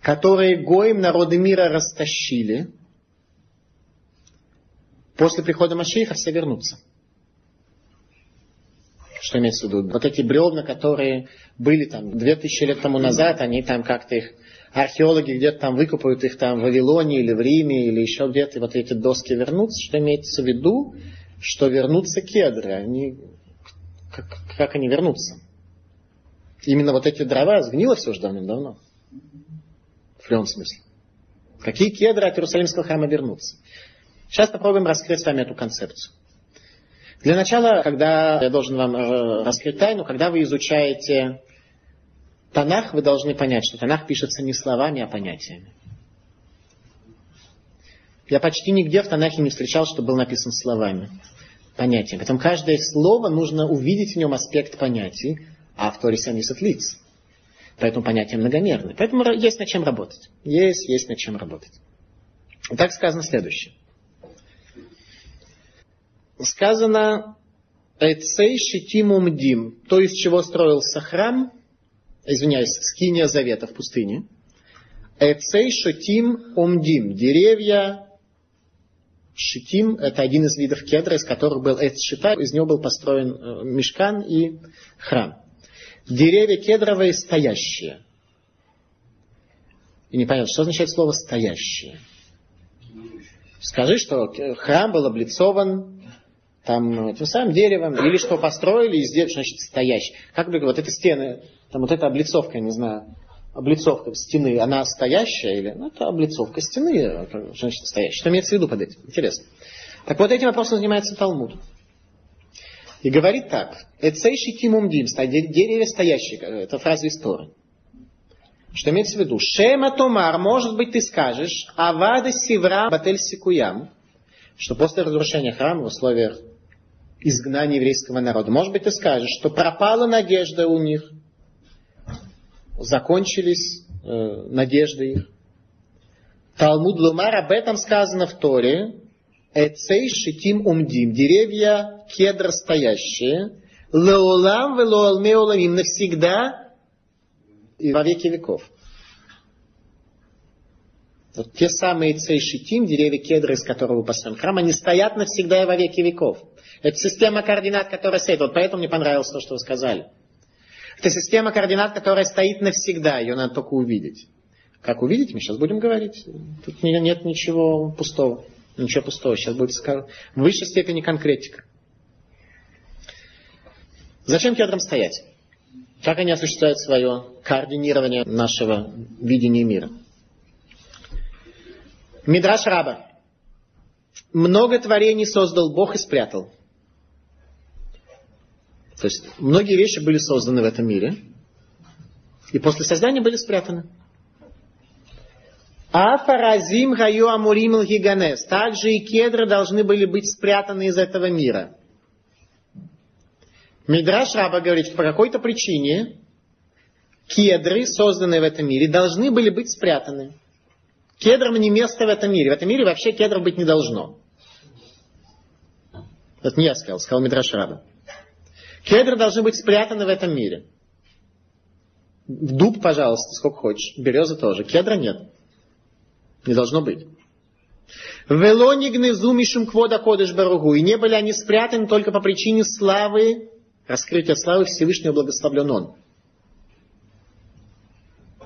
которые гоим народы мира растащили, после прихода Машииха все вернутся. Что имеется в виду? Вот эти бревна, которые были там две тысячи лет тому назад, они там как-то их археологи где-то там выкопают их там в Вавилоне или в Риме или еще где-то, и вот эти доски вернутся, что имеется в виду, что вернутся кедры. Они, как, как они вернутся? Именно вот эти дрова сгнило все уже давным-давно. В прямом смысле. Какие кедры от Иерусалимского храма вернутся? Сейчас попробуем раскрыть с вами эту концепцию. Для начала, когда я должен вам э, раскрыть тайну, когда вы изучаете Танах, вы должны понять, что Танах пишется не словами, а понятиями. Я почти нигде в Танахе не встречал, что был написан словами, понятиями. Поэтому каждое слово нужно увидеть в нем аспект понятий, а в Торе 70 лиц. Поэтому понятия многомерны. Поэтому есть над чем работать. Есть, есть над чем работать. И так сказано следующее сказано Эцей Шитим Умдим, то, из чего строился храм, извиняюсь, скиния завета в пустыне. Эцей Шитим Умдим, деревья Шитим – это один из видов кедра, из которых был Эц Шита, из него был построен э, мешкан и храм. Деревья кедровые стоящие. И непонятно, что означает слово «стоящие». Скажи, что храм был облицован там тем самым деревом, или что построили и сделали, значит, стоящий. Как бы вот эти стены, там вот эта облицовка, я не знаю, облицовка стены, она стоящая или, ну, это облицовка стены, значит, стоящая. Что имеется в виду под этим? Интересно. Так вот этим вопросом занимается Талмуд. И говорит так. Эцейши тимумдим, деревья стоящие, это фраза истории. Что имеется в виду? Шема Томар, может быть, ты скажешь, Авада Сивра Батель Сикуям, что после разрушения храма в условиях изгнания еврейского народа, может быть, ты скажешь, что пропала надежда у них, закончились э, надежды их. Талмуд Лумар об этом сказано в Торе. Эцей шитим умдим. Деревья кедр стоящие. Леолам велоалмеоламим. Навсегда и во веки веков. Вот те самые цей шитим, деревья кедра, из которого построен храм, они стоят навсегда и во веки веков. Это система координат, которая стоит. Вот поэтому мне понравилось то, что вы сказали. Это система координат, которая стоит навсегда. Ее надо только увидеть. Как увидеть, мы сейчас будем говорить. Тут нет ничего пустого. Ничего пустого. Сейчас будет в высшей степени конкретика. Зачем кедрам стоять? Как они осуществляют свое координирование нашего видения мира? Мидраш Раба. Много творений создал Бог и спрятал. То есть многие вещи были созданы в этом мире, и после создания были спрятаны. Афаразим гаю амурим гиганес. Также и кедры должны были быть спрятаны из этого мира. Мидраш Раба говорит, что по какой-то причине кедры, созданные в этом мире, должны были быть спрятаны. Кедрам не место в этом мире. В этом мире вообще кедров быть не должно. Это не я сказал, сказал Мидраш Раба. Кедры должны быть спрятаны в этом мире. Дуб, пожалуйста, сколько хочешь. Береза тоже. Кедра нет. Не должно быть. Велони гнезу мишум квода кодыш баругу. И не были они спрятаны только по причине славы, раскрытия славы Всевышнего благословлен он.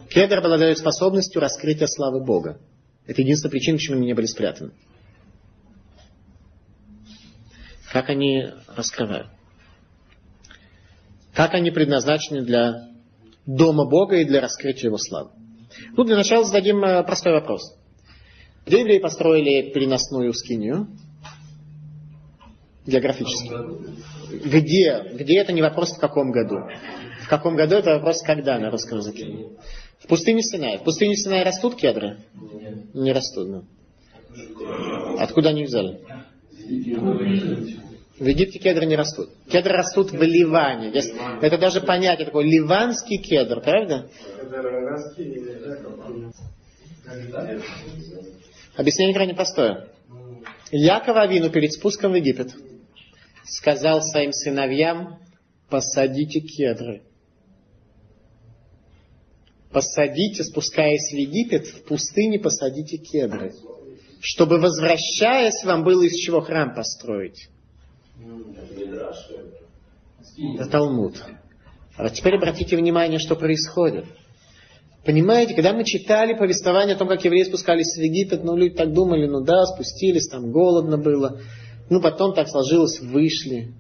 Кедр обладает способностью раскрытия славы Бога. Это единственная причина, почему они не были спрятаны. Как они раскрывают? Как они предназначены для дома Бога и для раскрытия Его славы? Ну, для начала зададим э, простой вопрос. Где евреи построили переносную скинию? Географически. Где? Где это не вопрос в каком году? В каком году это вопрос когда на русском языке? В пустыне Синай. В пустыне Синай растут кедры? Не растут, да. Откуда они взяли? В Египте кедры не растут. Кедры растут в Ливане. Это даже понятие такое. Ливанский кедр, правда? Объяснение крайне простое. Яков Авину перед спуском в Египет сказал своим сыновьям, посадите кедры. Посадите, спускаясь в Египет, в пустыне посадите кедры. Чтобы, возвращаясь, вам было из чего храм построить. Это Талмуд. А теперь обратите внимание, что происходит. Понимаете, когда мы читали повествование о том, как евреи спускались в Египет, ну, люди так думали, ну да, спустились, там голодно было. Ну, потом так сложилось, вышли.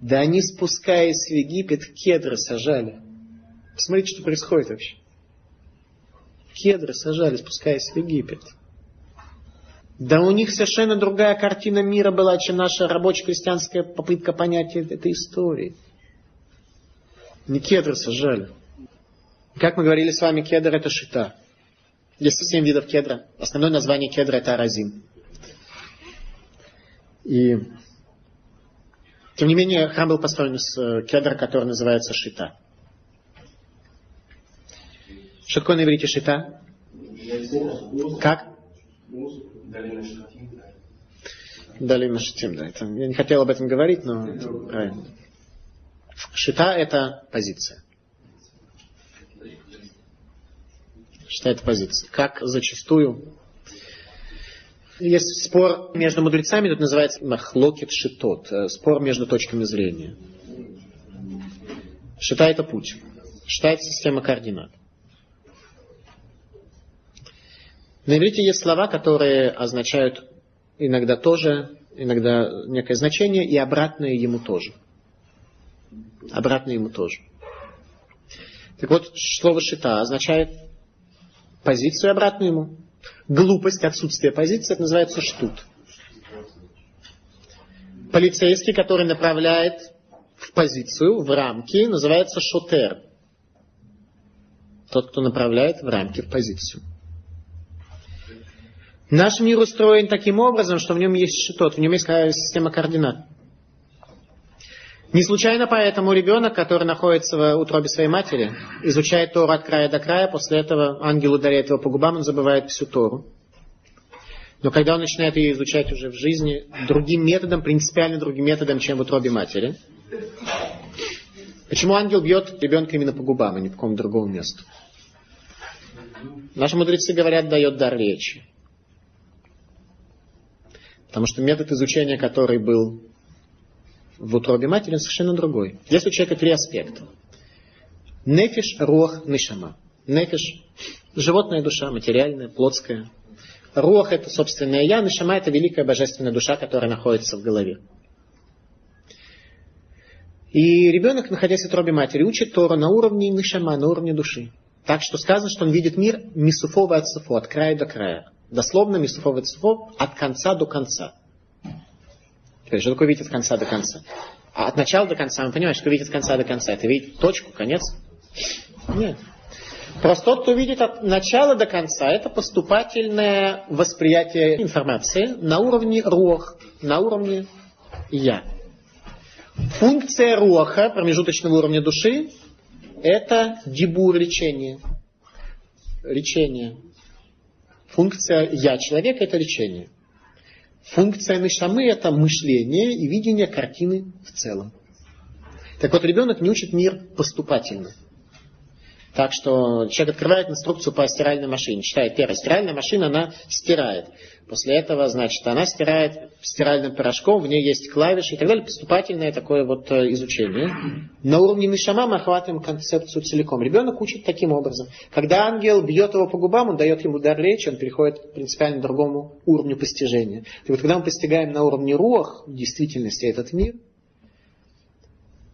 Да они, спускаясь в Египет, кедры сажали. Посмотрите, что происходит вообще. Кедры сажали, спускаясь в Египет. Да у них совершенно другая картина мира была, чем наша рабоче-крестьянская попытка понять этой истории. Не кедры сажали. Как мы говорили с вами, кедр это шита. Есть семь видов кедра. Основное название кедра это аразим. И тем не менее, храм был построен из э, кедра, который называется шита. Что такое на иврите шита? Как? Далим Шитим, да. Это, я не хотел об этом говорить, но это правильно. Шита – это позиция. Шита – это позиция. Как зачастую есть спор между мудрецами, тут называется махлокет шитот, э, спор между точками зрения. Шита – это путь. Шита – это система координат. На иврите есть слова, которые означают иногда тоже, иногда некое значение, и обратное ему тоже. Обратное ему тоже. Так вот, слово шита означает позицию обратную ему. Глупость, отсутствие позиции, это называется штут. Полицейский, который направляет в позицию, в рамки, называется шотер. Тот, кто направляет в рамки, в позицию. Наш мир устроен таким образом, что в нем есть шитот, в нем есть система координат. Не случайно поэтому ребенок, который находится в утробе своей матери, изучает Тору от края до края, после этого ангел ударяет его по губам, он забывает всю Тору. Но когда он начинает ее изучать уже в жизни другим методом, принципиально другим методом, чем в утробе матери, почему ангел бьет ребенка именно по губам, а не по какому-то другому месту? Наши мудрецы говорят, дает дар речи. Потому что метод изучения, который был в утробе матери, он совершенно другой. Здесь у человека три аспекта. Нефиш, рух, нишама. Нефиш – животная душа, материальная, плотская. Рух – это собственное я, нишама – это великая божественная душа, которая находится в голове. И ребенок, находясь в утробе матери, учит Тору на уровне нишама, на уровне души. Так что сказано, что он видит мир мисуфова от суфо, от края до края. Дословно мисуфова от суфо, от конца до конца. Теперь, что такое видеть от конца до конца? А от начала до конца, мы понимаем, что видит от конца до конца. Это видеть точку, конец? Нет. Просто тот, кто видит от начала до конца, это поступательное восприятие информации на уровне рух, на уровне я. Функция руха, промежуточного уровня души, это дебур лечение. Лечение. Функция я человека это лечение. Функция нишамы это мышление и видение картины в целом. Так вот, ребенок не учит мир поступательно. Так что человек открывает инструкцию по стиральной машине, читает первая стиральная машина, она стирает. После этого, значит, она стирает стиральным порошком, в ней есть клавиши и так далее. Поступательное такое вот э, изучение. На уровне Мишама мы охватываем концепцию целиком. Ребенок учит таким образом. Когда ангел бьет его по губам, он дает ему дар речи, он переходит к принципиально другому уровню постижения. И вот когда мы постигаем на уровне рух действительности этот мир,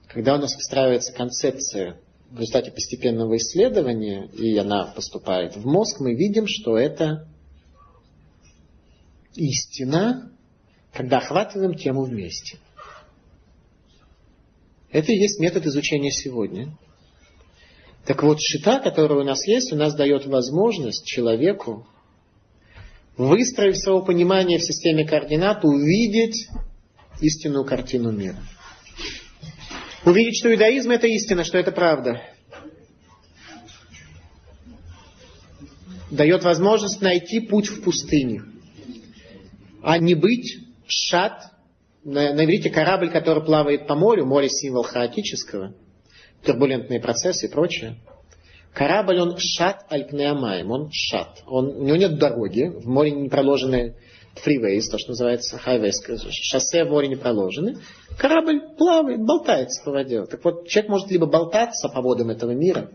когда у нас выстраивается концепция в результате постепенного исследования, и она поступает в мозг, мы видим, что это истина, когда охватываем тему вместе. Это и есть метод изучения сегодня. Так вот, шита, которая у нас есть, у нас дает возможность человеку, выстроив свое понимание в системе координат, увидеть истинную картину мира. Увидеть, что иудаизм это истина, что это правда. Дает возможность найти путь в пустыне. А не быть шат, на, на иврите корабль, который плавает по морю, море символ хаотического, турбулентные процессы и прочее. Корабль, он шат альпнеамаем, он шат. Он, у него нет дороги, в море не проложены freeways, то, что называется хайвейс, шоссе в море не проложены. Корабль плавает, болтается по воде. Так вот, человек может либо болтаться по водам этого мира,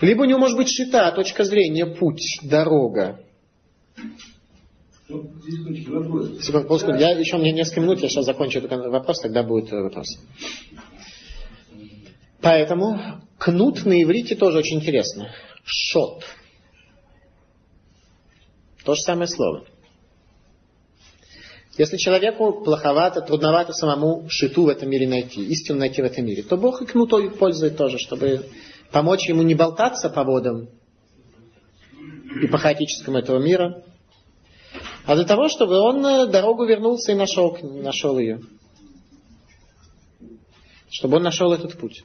либо у него может быть שיטה, точка зрения, путь, дорога. Ну. Секунду, я еще у меня несколько минут, я сейчас закончу этот вопрос, тогда будет э, вопрос. Поэтому кнут на иврите тоже очень интересно. Шот. То же самое слово. Если человеку плоховато, трудновато самому шиту в этом мире найти, истину найти в этом мире, то Бог и кнутой пользует тоже, чтобы помочь ему не болтаться по водам и по хаотическому этого мира, а для того, чтобы он э, дорогу вернулся и нашел, нашел ее. Чтобы он нашел этот путь.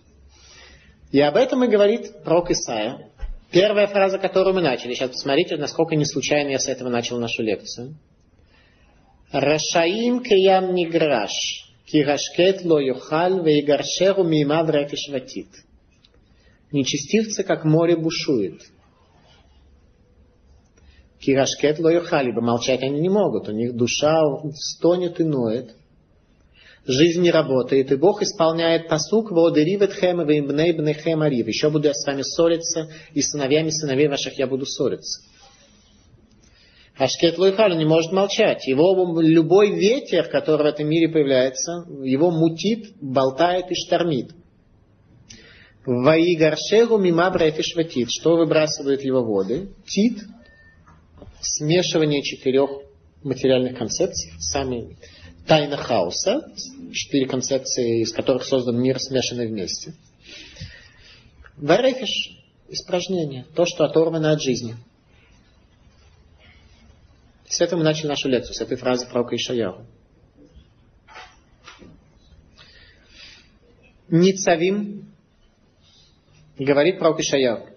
И об этом и говорит пророк Исаия, Первая фраза, которую мы начали. Сейчас посмотрите, насколько не случайно я с этого начал нашу лекцию. Рашаим кеям ниграш, кирашкет ло юхаль вейгаршеру мимав рефишватит. Нечестивцы, как море бушует. Кирашкет ло юхаль, ибо молчать они не могут. У них душа стонет и ноет жизнь не работает, и Бог исполняет посук «Воодеривет хэм и имбней бней хэм арив». Еще буду я с вами ссориться, и сыновьями сыновей ваших я буду ссориться. Ашкет Луихаль не может молчать. Его любой ветер, который в этом мире появляется, его мутит, болтает и штормит. Ваигаршегу мима брефишватит. Что выбрасывают его воды? Тит. Смешивание четырех материальных концепций. Сами тайна хаоса. Четыре концепции, из которых создан мир, смешанный вместе. Варефиш. Испражнение. То, что оторвано от жизни. С этого мы начали нашу лекцию, с этой фразы пророка Ишаяху. Ницавим говорит пророк Ишаяху.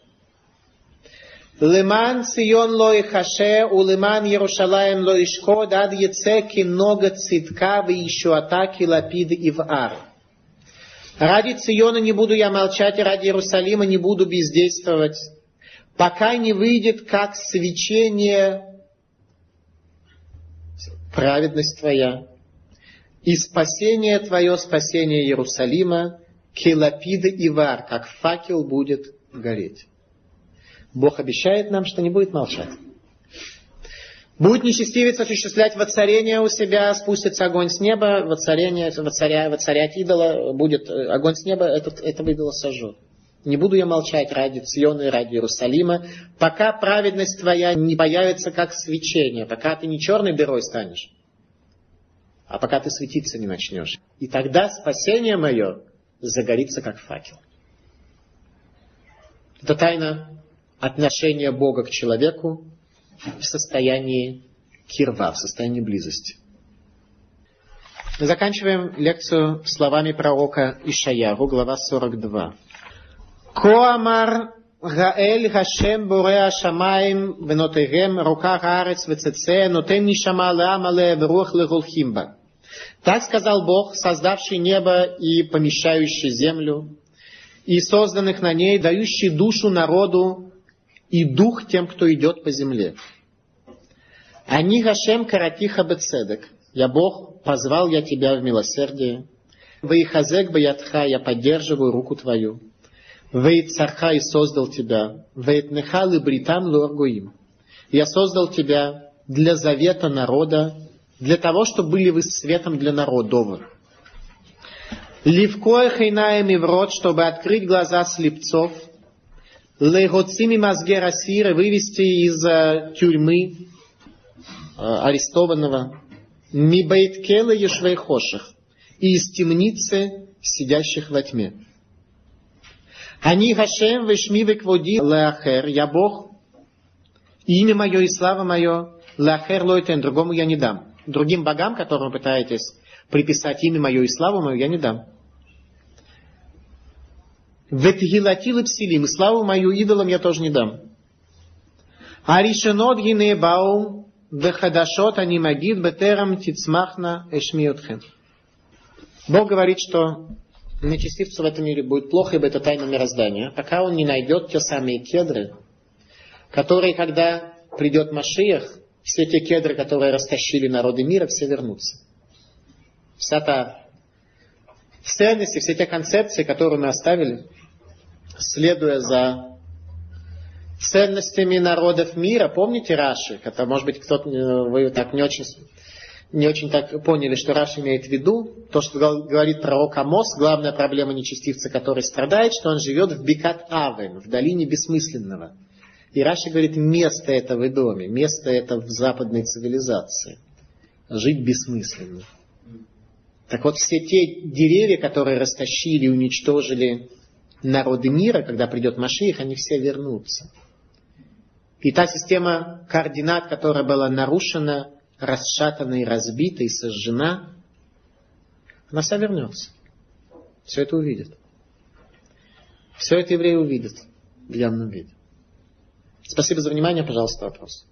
Леман цион ло ихаше, у леман Ярушалаем ло ишкод, ад яце много цитка, вы еще атаки лапид и в ар. Ради Циона не буду я молчать, ради Иерусалима не буду бездействовать, пока не выйдет как свечение праведность твоя, и спасение твое, спасение Иерусалима, келапида и вар, как факел будет гореть. Бог обещает нам, что не будет молчать. Будет нечестивец осуществлять воцарение у себя, спустится огонь с неба, воцарение, воцаря, воцарять идола, будет огонь с неба, этот, этого идола сожжет. Не буду я молчать ради Циона и ради Иерусалима, пока праведность твоя не появится как свечение, пока ты не черной дырой станешь, а пока ты светиться не начнешь. И тогда спасение мое загорится как факел. Это тайна отношение Бога к человеку в состоянии кирва, в состоянии близости. Мы заканчиваем лекцию словами пророка Ишаяру, глава 42. Коамар Гаэль Хашем Буреа Шамаем Венотегем Рука Гарец ВЦЦ Нотем Нишама Ламале Врух Легулхимба. Так сказал Бог, создавший небо и помещающий землю, и созданных на ней, дающий душу народу и дух тем, кто идет по земле. Они Гашем Каратиха Бецедек. Я Бог, позвал я тебя в милосердие. Ваихазек Баятха, я поддерживаю руку твою. Вейт царха и создал тебя. Вейт нехал и бритам луаргуим. Я создал тебя для завета народа, для того, чтобы были вы светом для народов. Ливкоя хайнаем в рот, чтобы открыть глаза слепцов, лейгоцими мозги расира, вывести из uh, тюрьмы uh, арестованного, мибейткела ешвейхоших, и из темницы сидящих во тьме. Они Гашем вешми векводи леахер, я Бог, имя мое и слава мое, леахер лойтен, другому я не дам. Другим богам, которым вы пытаетесь приписать имя мое и славу мою, я не дам. Ветгилатил псилим, славу мою идолам я тоже не дам. Аришенот гинебаум, вехадашот анимагид бетерам тицмахна эшмиотхем. Бог говорит, что нечестивцу в этом мире будет плохо, ибо это тайна мироздания, пока он не найдет те самые кедры, которые, когда придет Машиях, все те кедры, которые растащили народы мира, все вернутся. Вся та ценности, все те концепции, которые мы оставили, следуя за ценностями народов мира. Помните Раши? Это, может быть, кто-то, вы так не очень не очень так поняли, что Раш имеет в виду. То, что говорит пророк Амос, главная проблема нечестивца, который страдает, что он живет в Бикат Авен, в долине бессмысленного. И Раши говорит, место это в доме, место это в западной цивилизации. Жить бессмысленно. Так вот, все те деревья, которые растащили уничтожили народы мира, когда придет Машиих, они все вернутся. И та система координат, которая была нарушена, расшатана и разбита и сожжена, она вся вернется. Все это увидят. Все это евреи увидят в явном виде. Спасибо за внимание. Пожалуйста, вопрос.